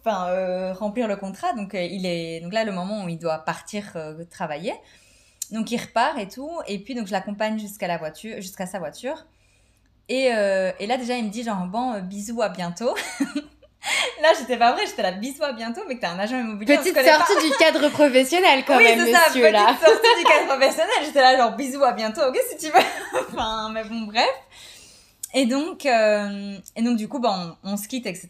Enfin, remplir le contrat. Donc, il est. Donc là, le moment où il doit partir travailler. Donc il repart et tout, et puis donc je l'accompagne jusqu'à la voiture, jusqu'à sa voiture. Et, euh, et là, déjà, il me dit genre, bon, euh, bisous, à bientôt. *laughs* là, j'étais pas vrai, j'étais là, bisous, à bientôt, mais que t'es un agent immobilier. on Petite pas. sortie du cadre professionnel quand oui, même, c'est ça, monsieur, petite là. sortie du cadre *laughs* professionnel. J'étais là, genre, bisous, à bientôt, ok, si tu veux. *laughs* enfin, mais bon, bref. Et donc, euh, et donc du coup, bah, on, on se quitte, etc.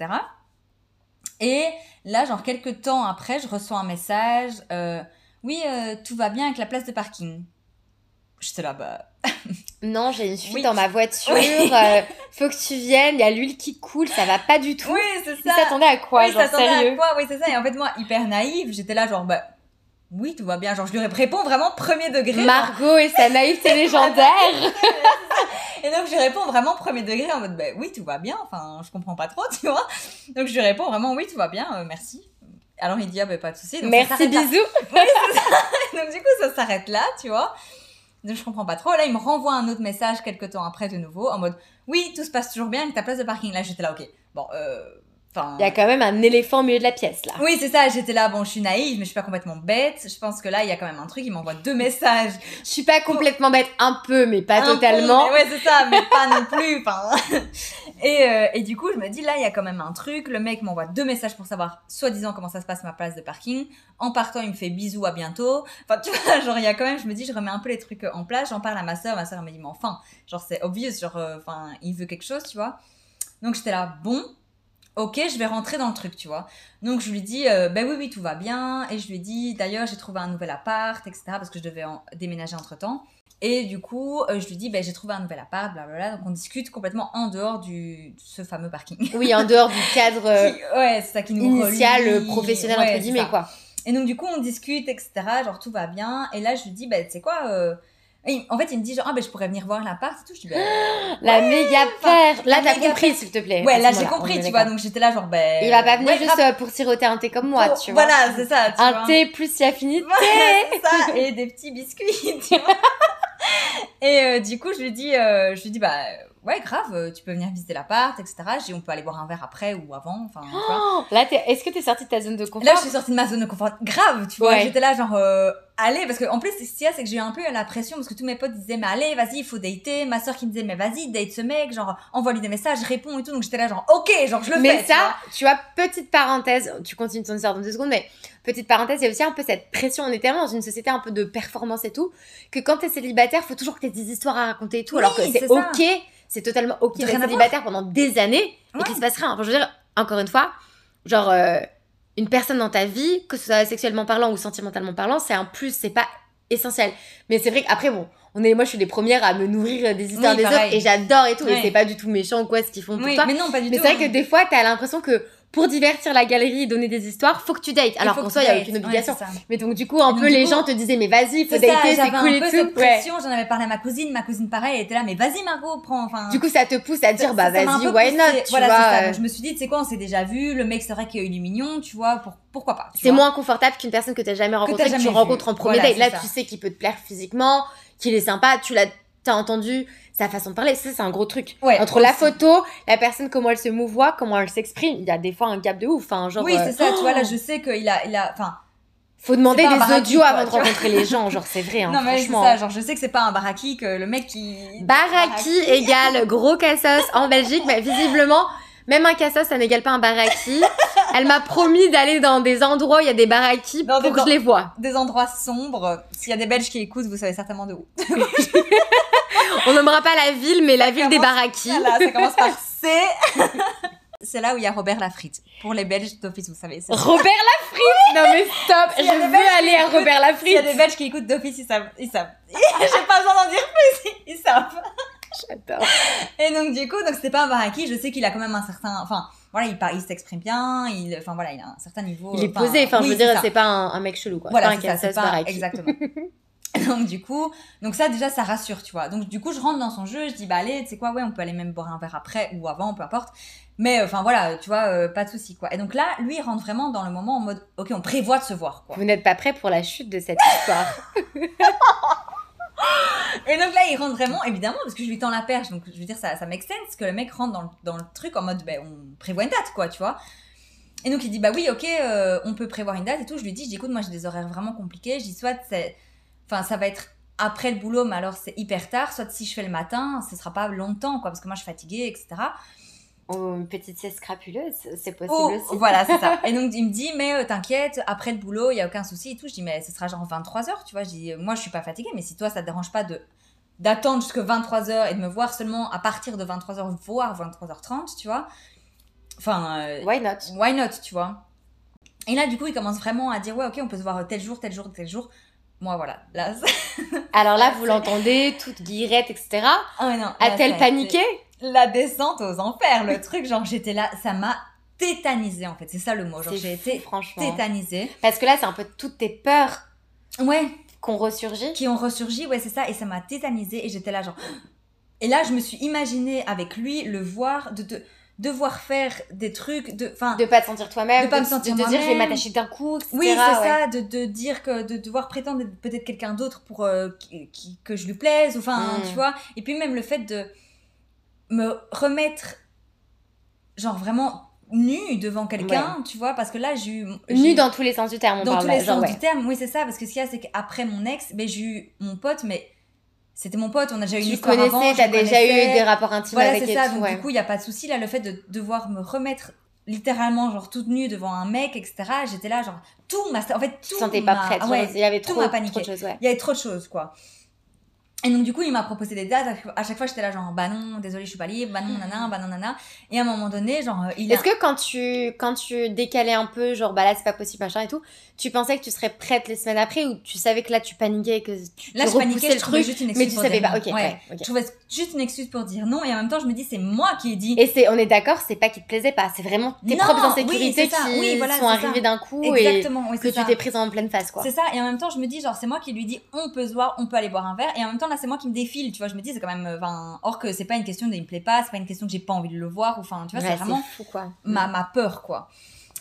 Et là, genre, quelques temps après, je reçois un message. oui, tout va bien avec la place de parking. J'étais là, bah. Non, j'ai une fuite Oui. dans ma voiture. Oui. euh, faut que tu viennes. Il y a l'huile qui coule. Ça va pas du tout. Oui, c'est Il ça. s'attendait à quoi, oui, genre sérieux à quoi? Oui, c'est ça. Et en fait, moi, hyper naïve, j'étais là, genre, bah. Oui, tout va bien. Genre, je lui réponds vraiment premier degré. genre. Margot et sa naïveté *laughs* légendaire. *laughs* Et donc, je lui réponds vraiment premier degré en mode, bah oui, tout va bien. Enfin, je comprends pas trop, *laughs* tu vois. Donc, je lui réponds vraiment, oui, tout va bien, euh, merci. Alors, il dit, ah, bah, pas de souci. Donc, ça Merci, bisous. Donc, du coup, ça s'arrête là, tu vois. Je comprends pas trop. Là, il me renvoie un autre message quelques temps après de nouveau en mode, oui, tout se passe toujours bien avec ta place de parking. Là, j'étais là, ok. Bon, euh. Enfin. Il y a quand même un éléphant au milieu de la pièce, là. Oui, c'est ça, j'étais là, bon, je suis naïve, mais je suis pas complètement bête. Je pense que là, il y a quand même un truc, il m'envoie deux messages. Je suis pas complètement bête, un peu, mais pas Un peu, totalement. mais ouais, c'est ça, mais pas non plus. *laughs* Et, euh, et du coup, je me dis, là, il y a quand même un truc. Le mec m'envoie deux messages pour savoir, soi-disant, comment ça se passe ma place de parking. En partant, il me fait bisous, à bientôt. Enfin, tu vois, *laughs* genre, il y a quand même, je me dis, je remets un peu les trucs en place. J'en parle à ma soeur. Ma soeur me dit, mais enfin, genre, c'est obvious, genre, euh, enfin, il veut quelque chose, tu vois. Donc, j'étais là, bon. Ok, je vais rentrer dans le truc, tu vois. Donc je lui dis, euh, ben oui, oui, tout va bien. Et je lui dis, d'ailleurs, j'ai trouvé un nouvel appart, etc. Parce que je devais en- déménager entre temps. Et du coup, euh, je lui dis, ben j'ai trouvé un nouvel appart, blablabla. Donc on discute complètement en dehors du, de ce fameux parking. Oui, en dehors du cadre euh, *laughs* Qui- ouais, c'est ça qui nous initial, relie. professionnel, Ouais, entre guillemets, quoi. Et donc du coup, on discute, etc. Genre tout va bien. Et là, je lui dis, ben tu sais quoi euh, et En fait, il me dit genre, ah ben je pourrais venir voir l'appart et tout. Je dis, ben *gasps* La méga paire. Là, t'as compris, s'il te plaît. ouais, là j'ai compris, tu vois. Donc j'étais là genre, ben. Il va pas venir ouais, juste grave. euh, pour siroter un thé comme moi, Pour- tu vois. Voilà, c'est ça. Tu Un vois. thé plus si affinité. *laughs* Voilà, ça, et des petits biscuits, *laughs* tu vois. et euh, du coup, je lui dis, euh, je lui dis, bah ouais, grave, euh, tu peux venir visiter l'appart, etc. Dis, on peut aller boire un verre après ou avant, enfin, tu vois. Oh, là, t'es- est-ce que t'es sortie de ta zone de confort? Là, je suis sortie de ma zone de confort. Grave, tu vois. Ouais. J'étais là, genre, euh, allez, parce que en plus, ce qu'il y a, c'est que j'ai eu un peu la pression parce que tous mes potes disaient, mais allez, vas-y, il faut dater. Ma soeur qui me disait, mais vas-y, date ce mec, genre, envoie-lui des messages, réponds et tout. Donc j'étais là, genre, ok, genre, je le Mais fais. tu ça, vois. tu vois, petite parenthèse, tu continues ton histoire dans deux secondes, mais petite parenthèse, il y a aussi un peu cette pression. On est tellement dans une société un peu de performance et tout, que quand t'es célibataire, faut toujours que t'aies des histoires à raconter et tout, Oui, alors que c'est ok, c'est totalement ok d'être célibataire pendant des années et Ouais. qu'il se passe rien. Enfin, je veux dire, encore une fois, genre, euh, une personne dans ta vie, que ce soit sexuellement parlant ou sentimentalement parlant, c'est un plus, c'est pas essentiel. Mais c'est vrai qu'après, bon, on est, moi, je suis les premières à me nourrir des histoires Oui, des pareil. autres et j'adore et tout, et c'est pas du tout méchant ou quoi ce qu'ils font pour Oui, toi. mais non, pas du Mais tout. c'est vrai que des fois, t'as l'impression que pour divertir la galerie et donner des histoires, faut que tu dates. Alors soi, tu il n'y a aucune Ouais, obligation. mais donc, du coup, un donc, peu, les coup, gens te disaient, mais vas-y, faut dater, c'est j'avais cool et tout. cette Ouais. pression, j'en avais parlé à ma cousine, ma cousine pareil, elle était là, mais vas-y Margot, prends, enfin. Du coup, ça te pousse à dire, bah vas-y, why not, tu voilà, vois. ça. euh, Donc, je me suis dit, tu sais quoi, on s'est déjà vu, le mec c'est vrai qu'il est mignon, tu vois, pour, pourquoi pas. tu C'est moins confortable qu'une personne que t'as jamais rencontrée, que, tu rencontres en premier date. Là, tu sais qu'il peut te plaire physiquement, qu'il est sympa, tu l'as, t'as entendu sa façon de parler. Ça, c'est un gros truc. Ouais, Entre la photo, la personne, comment elle se mouvoie, comment elle s'exprime, il y a des fois un gap de ouf. Enfin, genre, Oui, euh, c'est ça, tu vois, là *gasps* je sais qu'il a, il a, enfin, faut demander des audios avant de rencontrer les gens. Genre, c'est vrai, hein, *laughs* non mais c'est franchement. ça, genre je sais que c'est pas un baraki, que le mec qui. Baraki égale gros cassos en Belgique, mais visiblement, même un cassos, ça n'égale pas un baraki. *laughs* Elle m'a promis d'aller dans des endroits où il y a des barakis Dans pour des que je les vois. Des endroits sombres. S'il y a des Belges qui écoutent, vous savez certainement de où. *laughs* On nommera pas la ville, mais la ville des barakis. Voilà, ça commence par *laughs* C. c'est là où il y a Robert Lafrite. Pour les Belges d'office, vous savez. Robert Lafrite Non mais stop, je veux Belges aller à Robert S'il y a des Lafrite. Belges qui écoutent d'office, ils savent. Ils savent. J'ai pas besoin d'en dire plus, ils savent. J'adore. Et donc du coup, donc c'était pas un baraki. Je sais qu'il a quand même un certain, enfin voilà, il, il s'exprime bien. Il, enfin voilà, il a un certain niveau. Il est posé, enfin je veux dire, c'est pas un, un mec chelou quoi. Voilà, c'est ça, c'est pas baraki. exactement. *laughs* donc du coup, donc ça déjà ça rassure, tu vois. Donc du coup, je rentre dans son jeu, je dis bah allez, tu sais quoi, ouais, on peut aller même boire un verre après ou avant, peu importe. Mais euh, enfin voilà, tu vois, euh, pas de souci quoi. Et donc là, lui il rentre vraiment dans le moment en mode OK, on prévoit de se voir quoi. Vous n'êtes pas prêt pour la chute de cette histoire. *laughs* Et donc là, il rentre vraiment, évidemment, parce que je lui tends la perche. Donc, je veux dire, ça, ça make sense que le mec rentre dans le, dans le truc en mode, ben, on prévoit une date, quoi, tu vois. Et donc, il dit, bah oui, ok, euh, on peut prévoir une date et tout. Je lui dis, je écoute, moi, j'ai des horaires vraiment compliqués. Je dis, soit enfin, ça va être après le boulot, mais alors c'est hyper tard. Soit si je fais le matin, ce sera pas longtemps, quoi, parce que moi je suis fatiguée, etc. Une petite sieste crapuleuse, c'est possible Oh, aussi. voilà, c'est ça. *laughs* Et donc, il me dit, mais euh, t'inquiète, après le boulot, il y a aucun souci et tout. Je dis, mais ce sera genre 23h, tu vois. Je dis, moi, je suis pas fatiguée, mais si toi, ça te dérange pas de d'attendre jusque 23h et de me voir seulement à partir de 23h, voire 23h30, tu vois. Enfin, euh, Why not? why not, tu vois. Et là, du coup, il commence vraiment à dire, ouais, ok, on peut se voir tel jour, tel jour, tel jour. Moi, voilà. Là, *laughs* Alors là, vous l'entendez, toute guirette, etc. Ah ouais, non, là, A-t-elle paniqué? La descente aux enfers, le truc, genre, j'étais là, ça m'a tétanisée, en fait. C'est ça le mot. Genre, j'ai été franchement. tétanisée. Parce que là, c'est un peu toutes tes peurs Ouais, qu'on ressurgit. qui ont ressurgi, ouais, c'est ça, et ça m'a tétanisée, et j'étais là, genre. *gasps* Et là, je me suis imaginée avec lui le voir, de, de devoir faire des trucs, de. Enfin, De pas te sentir toi-même. De pas me sentir De te dire, je vais m'attacher d'un coup, etc. oui, c'est ouais. ça, de, de dire que de devoir prétendre être peut-être quelqu'un d'autre pour euh, qui- qui- que je lui plaise, ou enfin, Mm. tu vois. Et puis même le fait de me remettre, genre vraiment nue devant quelqu'un, tu vois, parce que là, j'ai eu. j'ai- Nu dans tous les sens du terme, on dans parle tous là, les genre, sens ouais. du terme, oui, c'est ça, parce que ce qu'il y a, c'est qu'après mon ex, ben, j'ai eu mon pote, mais c'était mon pote, on a déjà eu une Tu histoire avant, t'as le déjà eu des rapports intimes Voilà, avec c'est ça, tout, donc ouais. du coup, il n'y a pas de souci. Là, le fait de devoir me remettre littéralement, genre, toute nue devant un mec, etc., j'étais là, genre, tout m'a. En fait, Tu tout. sentais pas prête. Ah ouais, il y avait trop, de choses, ouais. il y avait trop de choses, quoi. Et donc, du coup, il m'a proposé des dates. À chaque fois, j'étais là, genre, bah non, désolé, je suis pas libre, bah non, nana, bah non, nana. Et à un moment donné, genre, euh, il a. Est-ce que quand tu, quand tu décalais un peu, genre, bah là, c'est pas possible, machin et tout, tu pensais que tu serais prête les semaines après ou tu savais que là, tu paniquais et que tu, Là, je paniquais, je trouvais truc, juste une mais excuse tu pour savais dire pas. Ok, Ouais. ouais. Je trouvais juste une excuse pour dire non. Et en même temps, je me dis, c'est moi qui ai dit. Et c'est, on est d'accord, c'est pas qu'il te plaisait pas, c'est vraiment tes Non, propres insécurités ça. qui Oui, voilà, sont arrivées ça. d'un coup et Exactement, oui, que c'est tu ça. t'es prise en pleine face, quoi. C'est ça, et en même temps, je me dis, genre, c'est moi qui lui dis, on peut se voir, on peut aller boire un verre, et en même temps, là, c'est moi qui me défile, tu vois, je me dis, c'est quand même, euh, enfin, or que c'est pas une question de, il me plaît pas, c'est pas une question que j'ai pas envie de le voir, ou enfin, tu vois, Ouais, c'est vraiment fou, quoi. ma, ma peur, quoi.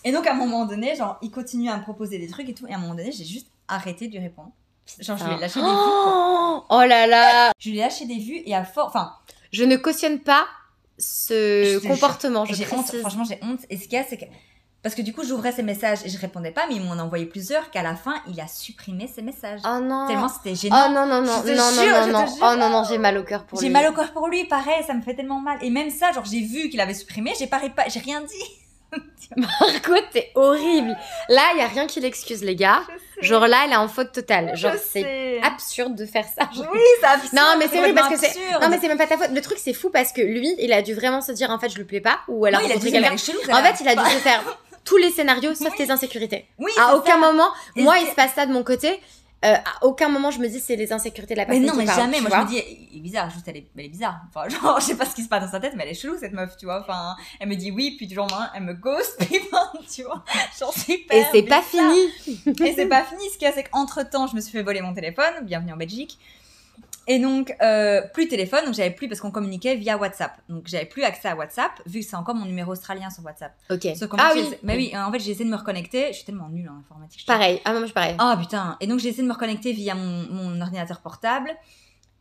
Et donc, à un moment donné, genre, il continue à me proposer des trucs et tout, et à un moment donné, j'ai juste arrêté de lui répondre. Genre, je lui ai lâché des vues, quoi. *gasps* Oh, là là Je lui ai lâché des vues, et à force, enfin, Je ne cautionne pas Je ce te comportement, je j'ai honte, franchement, j'ai honte, et ce qu'il y a, c'est que. Parce que du coup, j'ouvrais ses messages et je répondais pas, mais ils m'en ont envoyé plusieurs qu'à la fin, il a supprimé ses messages. Oh non Tellement c'était gênant. Oh non, non, non, Je te non, jure, non, je non, te non. jure. Oh non, non, j'ai mal au cœur pour lui. J'ai mal au cœur pour lui, pareil, ça me fait tellement mal. Et même ça, genre, j'ai vu qu'il avait supprimé, j'ai pas, j'ai rien dit. *laughs* Margot, t'es horrible. Là, il y a rien qui l'excuse, les gars. Genre là, elle est en faute totale. Genre, c'est absurde de faire ça. Genre. Oui, c'est absurde. Non, mais c'est vrai parce que c'est. Non, mais c'est même pas ta faute. Le truc, c'est fou parce que lui, il a dû vraiment se dire en fait, je lui plais pas. Ou a Non, il a elle est chelou, En fait, il a dû se faire *laughs* tous les scénarios sauf Oui. tes insécurités. Oui, À aucun ça. moment, Et moi, il se passe ça de mon côté. Euh, à aucun moment, je me dis c'est les insécurités de la Mais personne non, qui mais parle, jamais. Moi, je me dis, il est bizarre, juste, elle est, elle est bizarre. Enfin, *laughs* genre, je sais pas ce qui se passe dans sa tête, mais elle est chelou, cette meuf, tu vois. Enfin, elle me dit oui, puis du jour au lendemain, elle me ghost, *laughs* puis ben, tu vois. Genre, super. Et c'est pas fini. Et c'est pas fini. Ce qu'il y a, c'est qu'entre temps, je me suis fait voler mon téléphone. Bienvenue en Belgique. Et donc, euh, plus téléphone, donc j'avais plus, parce qu'on communiquait via WhatsApp. Donc, j'avais plus accès à WhatsApp, vu que c'est encore mon numéro australien sur WhatsApp. Ok. Ah oui. Mais oui, en fait, j'ai essayé de me reconnecter. Je suis tellement nulle en informatique. Pareil. Ah, moi, je suis pareil. ah putain. Et donc j'ai essayé de me reconnecter via mon, mon ordinateur portable.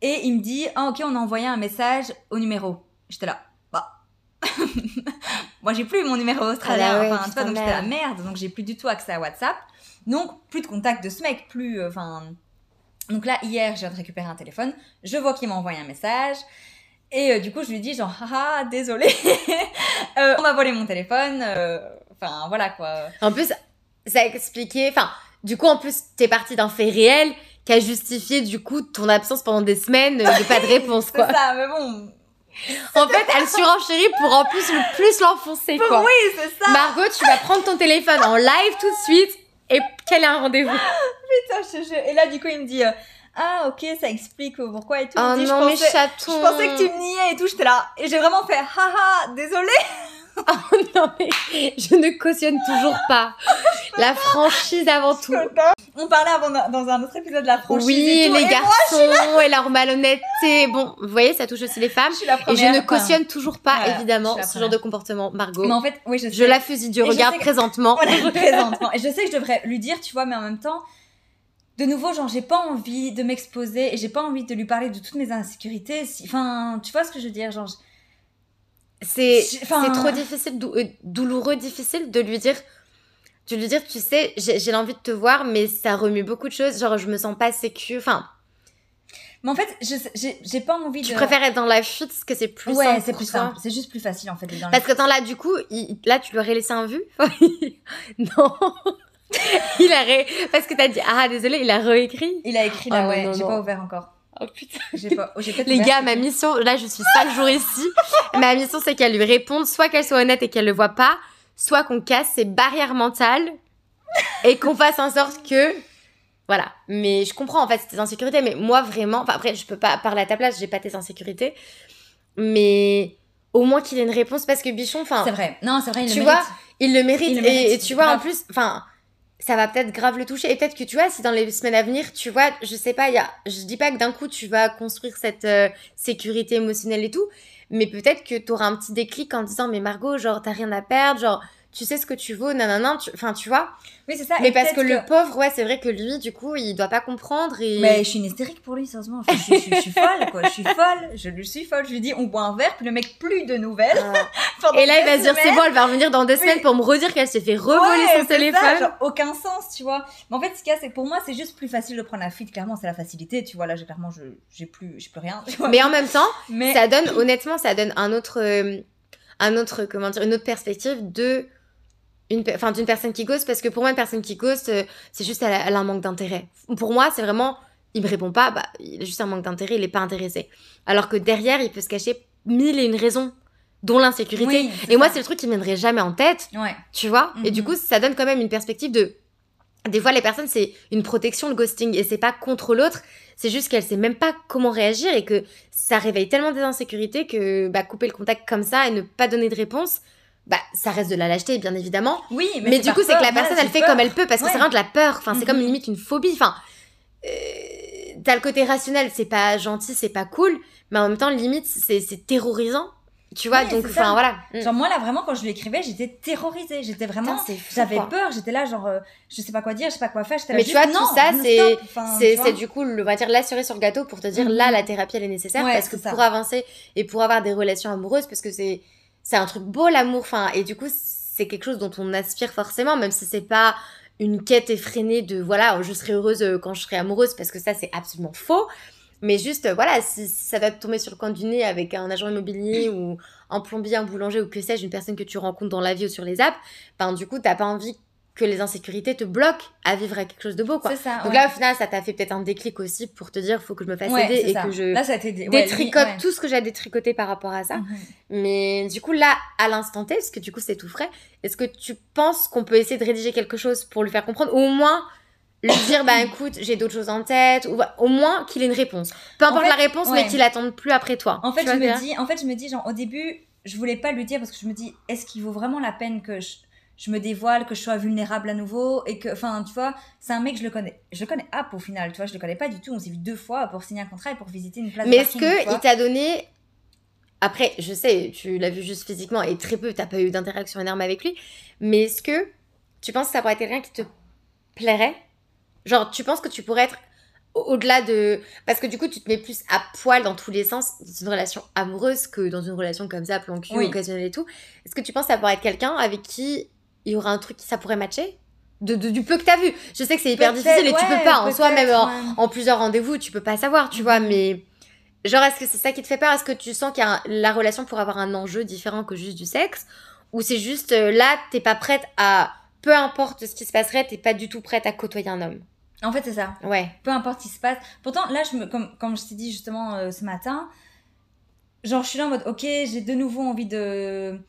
Et il me dit, ah ok, on a envoyé un message au numéro. J'étais là, bah. *laughs* Moi j'ai plus mon numéro australien. Ah bah ouais, enfin, tu vois, putain, donc j'étais merde. merde. Donc j'ai plus du tout accès à WhatsApp. Donc plus de contact de ce mec, plus. euh, Enfin. Donc là, hier, je viens de récupérer un téléphone. Je vois qu'il m'a envoyé un message. Et euh, du coup, je lui dis genre, haha, désolé. *laughs* Euh, on m'a volé mon téléphone. euh, Enfin, voilà quoi. En plus, ça expliquait. Enfin, du coup, en plus, t'es parti d'un fait réel qui a justifié, du coup, ton absence pendant des semaines euh, de pas de *laughs* réponse, C'est quoi. ça, mais bon. En fait, elle surenchérit pour en plus le plus l'enfoncer, quoi. Oui, c'est ça. Margot, tu vas prendre ton téléphone en live tout de suite et quel est un rendez-vous? *laughs* Putain, je jure. Et là, du coup, il me dit euh, Ah, ok, ça explique pourquoi et tout. Oh dit, non, je, pensais, chaton je pensais que tu me niais et tout. J'étais là. Et j'ai vraiment fait Haha, désolé. *laughs* Oh non, mais je ne cautionne toujours pas. *laughs* La franchise avant tout. On parlait avant dans- un autre épisode de la franchise. Oui, et tout, les et moi, garçons et leur malhonnêteté. Bon, vous voyez, ça touche aussi les femmes. je suis la Et je première. ne cautionne toujours pas, Voilà, évidemment, ce première. genre de comportement, Margot. Mais en fait, oui, je sais. Je la fusille du Et regard que- présentement. Voilà, *laughs* présentement. Et je sais que je devrais lui dire, tu vois, mais en même temps, de nouveau, genre, j'ai pas envie de m'exposer et j'ai pas envie de lui parler de toutes mes insécurités. Si- Enfin, tu vois ce que je veux dire, genre. C'est enfin- trop difficile, dou- euh, douloureux, difficile de lui dire. De lui dire, tu sais, j'ai l'envie de te voir, mais ça remue beaucoup de choses. Genre, je me sens pas sécu. Enfin, Mais en fait, j'ai pas envie Tu de. préfères être dans la fuite parce que c'est plus Ouais, simple c'est pour plus toi. simple. C'est juste plus facile en fait dans Parce que attends, là, du coup, il- là, tu lui aurais laissé un vu *laughs* Non. *laughs* il a ré... Parce que t'as dit, ah, désolé, il a réécrit. Il a écrit là, non, ouais. J'ai pas ouvert encore. Oh putain. J'ai pas. oh, Les gars, c'est ma mission, là, je suis cinq jours ici. ma mission, c'est qu'elle lui réponde, soit qu'elle soit honnête et qu'elle le voit pas, soit qu'on casse ses barrières mentales et qu'on fasse en sorte que. Voilà. Mais je comprends, en fait, tes insécurités. Mais moi, vraiment. Enfin, après, je peux pas parler à ta place, j'ai pas tes insécurités. Mais au moins qu'il ait une réponse parce que Bichon, enfin. C'est vrai. Non, c'est vrai. Il Tu le vois, mérite. Il le mérite. Il le et- mérite, et, tu vois, en plus, enfin, ça va peut-être grave le toucher. Et peut-être que tu vois, si dans les semaines à venir, tu vois, je sais pas, il y a, je dis pas que d'un coup tu vas construire cette euh, sécurité émotionnelle et tout, mais peut-être que tu auras un petit déclic en disant, mais Margot, genre, t'as rien à perdre, genre, tu sais ce que tu vaux, nanana, tu- enfin, tu vois. Oui, c'est ça. mais et parce que, le pauvre, ouais, c'est vrai que lui, du coup, il doit pas comprendre et. Mais je suis une hystérique pour lui, sérieusement. Je, je- je- je suis folle, quoi. Je suis folle. Je lui suis folle. Je lui dis, on boit un verre, puis le mec, plus de nouvelles. Ah. *laughs* Et là, il va se dire, c'est bon, elle va revenir dans deux Oui. semaines pour me redire qu'elle s'est fait revoler Ouais, son c'est ça, téléphone. genre, aucun sens, tu vois. Mais en fait, ce qu'il y a, c'est que pour moi, c'est juste plus facile de prendre la fuite. Clairement, c'est la facilité, tu vois. Là, j'ai clairement, je, j'ai plus, j'ai plus rien. Tu vois. Mais en même temps, Mais- ça donne honnêtement ça donne un autre euh, un autre comment dire une autre perspective de une enfin d'une personne qui ghost parce que pour moi une personne qui ghost euh, c'est juste elle a, elle a un manque d'intérêt. Pour moi c'est vraiment il me répond pas bah il a juste un manque d'intérêt il est pas intéressé. Alors que derrière il peut se cacher mille et une raisons dont l'insécurité. Oui, et moi c'est le truc qui me viendrait jamais en tête Ouais. tu vois. Et Mhm. du coup ça donne quand même une perspective de des fois les personnes c'est une protection le ghosting et c'est pas contre l'autre c'est juste qu'elle sait même pas comment réagir et que ça réveille tellement des insécurités que bah, couper le contact comme ça et ne pas donner de réponse bah ça reste de la lâcheté bien évidemment Oui, mais, du coup c'est que la personne elle fait peur. comme elle peut parce que c'est vraiment de la peur enfin c'est Mhm. comme limite une phobie enfin euh, t'as le côté rationnel c'est pas gentil c'est pas cool mais en même temps limite c'est c'est terrorisant tu vois Ouais, donc ça. enfin voilà Genre, moi, là, vraiment, quand je lui écrivais, j'étais terrorisée. J'étais vraiment. J'avais peur. J'étais là, genre, euh, je sais pas quoi dire, je sais pas quoi faire. Mais tu vois, tout non, ça, non, c'est-. Enfin, c'est du coup, le- on va dire, la cerise sur le gâteau pour te dire là, la thérapie, elle est nécessaire parce que ça. pour avancer et pour avoir des relations amoureuses, parce que c'est c'est un truc beau l'amour, enfin, et du coup, c'est quelque chose dont on aspire forcément, même si c'est pas une quête effrénée de voilà, je serai heureuse euh, quand je serai amoureuse, parce que ça, c'est absolument faux. Mais juste, euh, voilà, si, ça doit te tomber sur le coin du nez avec un agent immobilier ou un plombier, un boulanger ou que sais-je, une personne que tu rencontres dans la vie ou sur les apps, ben du coup, t'as pas envie que les insécurités te bloquent à vivre à quelque chose de beau, quoi. Ça. Donc ouais. là, au final, ça t'a fait peut-être un déclic aussi pour te dire, faut que je me fasse Ouais, aider et ça. que je Là, ça détricote ouais. tout ce que j'ai à détricoter par rapport à ça. Mhm. Mais du coup, là, à l'instant T, parce que du coup, c'est tout frais, est-ce que tu penses qu'on peut essayer de rédiger quelque chose pour lui faire comprendre? Ou au moins lui *coughs* dire, bah écoute, j'ai d'autres choses en tête, ou au moins qu'il ait une réponse. Peu En importe fait, la réponse, ouais. mais qu'il attende plus après toi. En fait, je me dis, en fait, je me dis, genre, au début, je voulais pas lui dire parce que je me dis, est-ce qu'il vaut vraiment la peine que je, je me dévoile, que je sois vulnérable à nouveau et que, enfin, tu vois, c'est un mec, je le connais, je le connais App au final, tu vois, je le connais pas du tout. On s'est vu deux fois pour signer un contrat et pour visiter une place. Mais est-ce que il t'a donné après je sais tu l'as vu juste physiquement et très peu t'as pas eu d'interaction énorme avec lui mais est-ce que tu penses que ça pourrait être quelqu'un qui te plairait? Genre tu penses que tu pourrais être au- au-delà de parce que du coup tu te mets plus à poil dans tous les sens dans une relation amoureuse que dans une relation comme ça plan cul Oui. occasionnelle et tout est-ce que tu penses que ça pourrait être quelqu'un avec qui il y aura un truc qui ça pourrait matcher de, de- du peu que t'as vu je sais que c'est hyper difficile et tu peux pas en soi même en, ouais. en plusieurs rendez-vous, tu peux pas savoir, tu vois, Mhm. mais genre, est-ce que c'est ça qui te fait peur? Est-ce que tu sens qu'il y a un- la relation pour avoir un enjeu différent que juste du sexe? Ou c'est juste euh, là, t'es pas prête à. Peu importe ce qui se passerait, t'es pas du tout prête à côtoyer un homme En fait, c'est ça. Ouais. peu importe ce qui se passe. Pourtant, là, je me, comme, comme je t'ai dit justement euh, ce matin, genre, je suis là en mode, ok, j'ai de nouveau envie de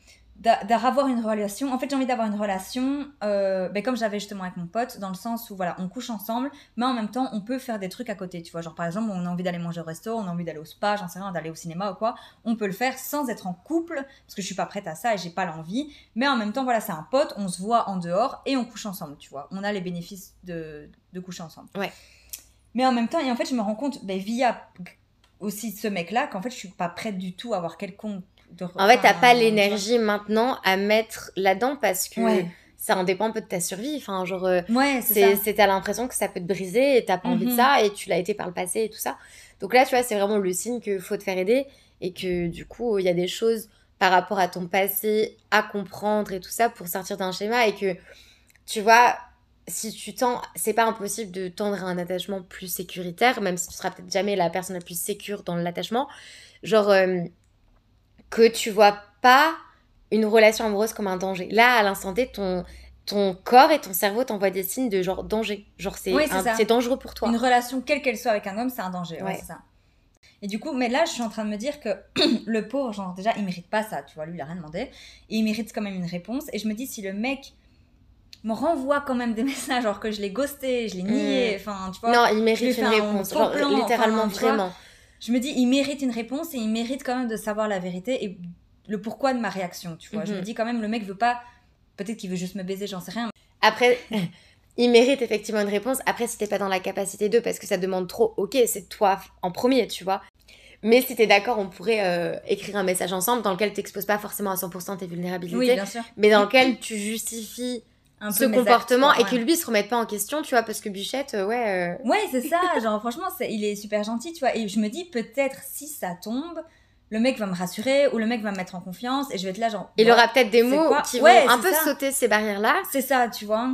d'avoir une relation. En fait, j'ai envie d'avoir une relation, euh, ben, comme j'avais justement avec mon pote, dans le sens où, voilà, on couche ensemble, mais en même temps, on peut faire des trucs à côté, tu vois. Genre, par exemple, on a envie d'aller manger au resto, on a envie d'aller au spa, j'en sais rien, d'aller au cinéma ou quoi. On peut le faire sans être en couple, parce que je suis pas prête à ça et j'ai pas l'envie. Mais en même temps, voilà, c'est un pote, on se voit en dehors et on couche ensemble, tu vois. On a les bénéfices de, de coucher ensemble. Mais en même temps, et en fait, je me rends compte, ben, via aussi ce mec-là, qu'en fait, je suis pas prête du tout à avoir quelconque. De... En fait, t'as pas tu l'énergie maintenant à mettre là-dedans parce que. Ouais, ça en dépend un peu de ta survie. Enfin, genre, euh, ouais c'est t'as l'impression que ça peut te briser et t'as pas envie de Mhm. ça et tu l'as été par le passé et tout ça. Donc là, tu vois, c'est vraiment le signe que faut te faire aider et que du coup, il y a des choses par rapport à ton passé à comprendre et tout ça pour sortir d'un schéma et que tu vois, si tu tends, c'est pas impossible de tendre à un attachement plus sécuritaire, même si tu seras peut-être jamais la personne la plus sécure dans l'attachement. Genre, euh, que tu vois pas une relation amoureuse comme un danger. Là, à l'instant T, ton, ton corps et ton cerveau t'envoient des signes de genre danger. Genre, c'est Oui, c'est dangereux pour toi. Une relation, quelle qu'elle soit avec un homme, c'est un danger. Ouais, Ouais. c'est ça. Et du coup, mais là, je suis en train de me dire que *clears throat* le pauvre, genre, déjà, il mérite pas ça, tu vois, lui, il a rien demandé. Et il mérite quand même une réponse. Et je me dis, si le mec me renvoie quand même des *laughs* messages, genre que je l'ai ghosté, je l'ai nié, enfin, tu vois. Non, il mérite une un réponse. Genre, littéralement, vois. Je me dis, il mérite une réponse et il mérite quand même de savoir la vérité et le pourquoi de ma réaction, tu vois. Je Mhm. me dis quand même, le mec veut pas. Peut-être qu'il veut juste me baiser, j'en sais rien. Après, il mérite effectivement une réponse. Après, si t'es pas dans la capacité d'eux, parce que ça demande trop, ok, c'est toi en premier, tu vois. Mais si t'es d'accord, on pourrait euh, écrire un message ensemble dans lequel t'exposes pas forcément à 100% tes vulnérabilités, Oui, bien sûr. mais dans lequel tu justifies Un ce peu mes actes, comportement et ouais. que lui se remette pas en question, tu vois, parce que Bichette, euh, ouais. euh, Ouais, c'est ça. *laughs* Genre, franchement, il est super gentil, tu vois. Et je me dis, peut-être si ça tombe, le mec va me rassurer ou le mec va me mettre en confiance et je vais être là, genre. il ouais, aura peut-être des mots qui Ouais, vont un peu ça. sauter ces barrières-là. C'est ça, tu vois.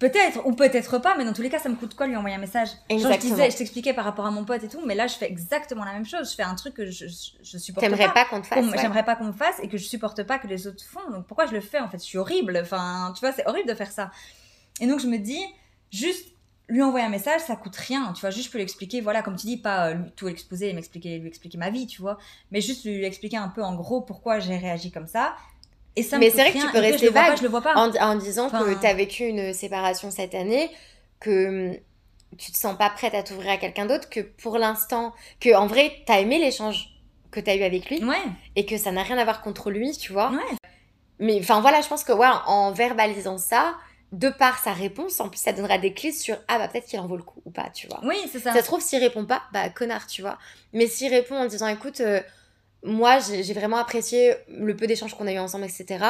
Peut-être ou peut-être pas, mais dans tous les cas, ça me coûte quoi lui envoyer un message? Genre, je disais, je t'expliquais par rapport à mon pote et tout, mais là, je fais exactement la même chose. Je fais un truc que je, je, je supporte T'aimerais pas. pas qu'on te fasse. ouais. J'aimerais pas qu'on me fasse et que je supporte pas que les autres font. Donc pourquoi je le fais en fait? Je suis horrible. Enfin, tu vois, c'est horrible de faire ça. Et donc je me dis, juste lui envoyer un message, ça coûte rien. Tu vois, juste je peux lui expliquer, voilà, comme tu dis, pas euh, lui, tout exposer et m'expliquer, lui expliquer ma vie, tu vois, mais juste lui expliquer un peu en gros pourquoi j'ai réagi comme ça. Et ça me Mais c'est vrai que tu peux rester vague pas, je le vois pas. en, en disant que tu as vécu une séparation cette année, que hum, tu te sens pas prête à t'ouvrir à quelqu'un d'autre, que pour l'instant, que en vrai, tu as aimé l'échange que tu as eu avec lui Ouais, et que ça n'a rien à voir contre lui, tu vois. Ouais. Mais enfin voilà, je pense que ouais, en verbalisant ça, de par sa réponse, en plus ça donnera des clés sur ah bah peut-être qu'il en vaut le coup ou pas, tu vois. oui, c'est ça. Ça se trouve, s'il répond pas, bah connard, tu vois. Mais s'il répond en disant écoute, euh, moi j'ai vraiment apprécié le peu d'échanges qu'on a eu ensemble, etc.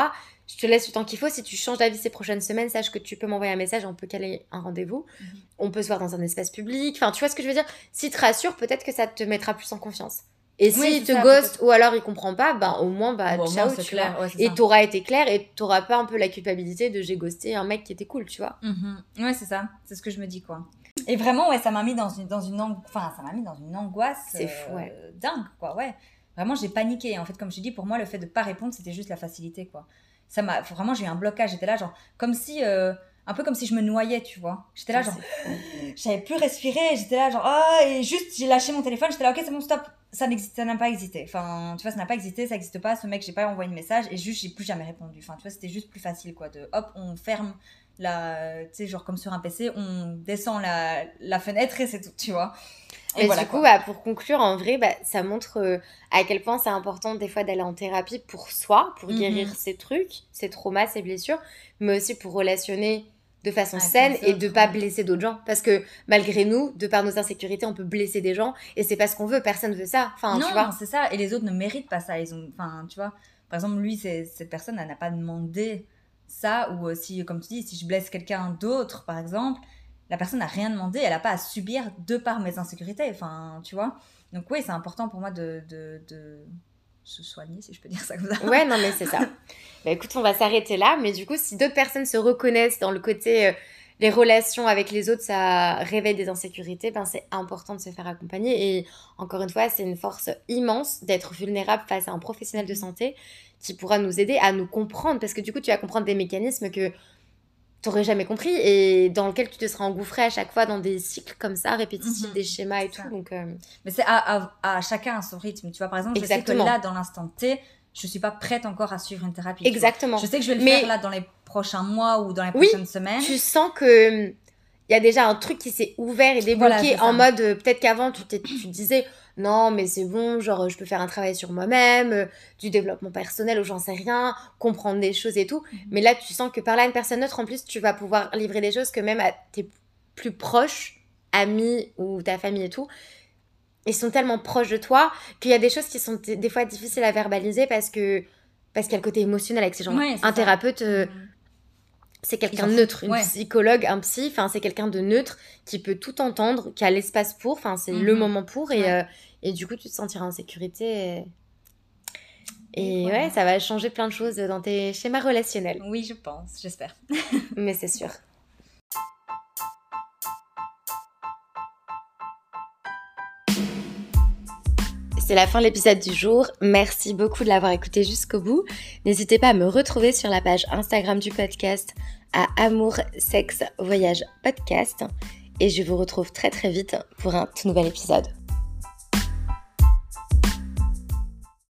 Je te laisse le temps qu'il faut. Si tu changes d'avis ces prochaines semaines, sache que tu peux m'envoyer un message, on peut caler un rendez-vous. Mhm. On peut se voir dans un espace public. Enfin, tu vois ce que je veux dire? S'il te rassure, peut-être que ça te mettra plus en confiance. Et Oui, s'il c'est te ça, ghost ou alors il comprend pas, bah au moins, bah Bon, ciao, tu vois. clair. Ouais, c'est Et t'auras été clair et t'auras pas un peu la culpabilité de j'ai ghosté un mec qui était cool, tu vois. Mhm. Ouais, c'est ça. C'est ce que je me dis, quoi. Et vraiment, ouais, ça m'a mis dans une, dans une, enfin, ça m'a mis dans une angoisse. C'est euh, fou, ouais. Dingue, quoi, ouais. Vraiment, j'ai paniqué. En fait, comme je dis, pour moi, le fait de pas répondre, c'était juste la facilité, quoi. Ça m'a, vraiment, j'ai eu un blocage. J'étais là, genre, comme si, euh, un peu comme si je me noyais, tu vois. J'étais là, genre, savais *laughs* plus respirer. J'étais là, genre, ah, et juste, j'ai lâché mon téléphone. J'étais là, ok, c'est bon, stop. Ça n'existe, ça n'a pas existé. Enfin, tu vois, ça n'a pas existé, ça n'existe pas. Ce mec, j'ai pas envoyé de message et juste, j'ai plus jamais répondu. Enfin, tu vois, c'était juste plus facile, quoi. De hop, on ferme la, tu sais, genre comme sur un PC, on descend la, la fenêtre et c'est tout, tu vois. Et voilà, du coup, bah, pour conclure, en vrai, bah, ça montre euh, à quel point c'est important des fois d'aller en thérapie pour soi, pour Mhm. guérir ses trucs, ses traumas, ses blessures, mais aussi pour relationner de façon saine et de pas blesser d'autres gens. Parce que malgré nous, de par nos insécurités, on peut blesser des gens et c'est pas ce qu'on veut. Personne veut ça. Enfin, non, tu vois. c'est ça. Et les autres ne méritent pas ça. Ils ont, enfin, tu vois. Par exemple, lui, cette personne, elle n'a pas demandé ça. Ou euh, si, comme tu dis, si je blesse quelqu'un d'autre, par exemple, la personne n'a rien demandé. Elle n'a pas à subir de par mes insécurités. Enfin, tu vois. Donc oui, c'est important pour moi de, de, de se soigner, si je peux dire ça comme ça. Ouais, non, mais c'est ça. *laughs* bah écoute, on va s'arrêter là. Mais du coup, si d'autres personnes se reconnaissent dans le côté euh, les relations avec les autres, ça réveille des insécurités, ben c'est important de se faire accompagner. Et encore une fois, c'est une force immense d'être vulnérable face à un professionnel de santé qui pourra nous aider à nous comprendre. Parce que du coup, tu vas comprendre des mécanismes que t'aurais jamais compris et dans lequel tu te seras engouffré à chaque fois dans des cycles comme ça, répétitifs, Mhm. des schémas et tout. ça. Donc, euh, Mais c'est à, à, à chacun à son rythme. Tu vois, par exemple, je Exactement. sais que là, dans l'instant T, je suis pas prête encore à suivre une thérapie. exactement. Je sais que je vais le Mais- faire là dans les prochains mois ou dans les Oui, prochaines semaines. tu sens que hum, il y a déjà un truc qui s'est ouvert et débloqué Voilà, en mode euh, peut-être qu'avant tu, tu disais non mais c'est bon genre je peux faire un travail sur moi-même euh, du développement personnel ou j'en sais rien comprendre des choses et tout Mhm. mais là tu sens que par là une personne neutre en plus tu vas pouvoir livrer des choses que même à tes plus proches amis ou ta famille et tout ils sont tellement proches de toi qu'il y a des choses qui sont des fois difficiles à verbaliser parce que parce qu'il y a le côté émotionnel avec ces gens Ouais, un thérapeute euh, Mhm. c'est quelqu'un de neutre, une ouais. psychologue, un psy, enfin c'est quelqu'un de neutre qui peut tout entendre, qui a l'espace pour, enfin c'est le Mhm. moment pour et, Ouais. euh, et du coup, tu te sentiras en sécurité. Et, ouais, ça va changer plein de choses dans tes schémas relationnels. Oui, je pense, j'espère. *laughs* *laughs* Mais c'est sûr. c'est la fin de l'épisode du jour. Merci beaucoup de l'avoir écouté jusqu'au bout. N'hésitez pas à me retrouver sur la page Instagram du podcast à Amour, Sexe, Voyage Podcast. Et je vous retrouve très très vite pour un tout nouvel épisode.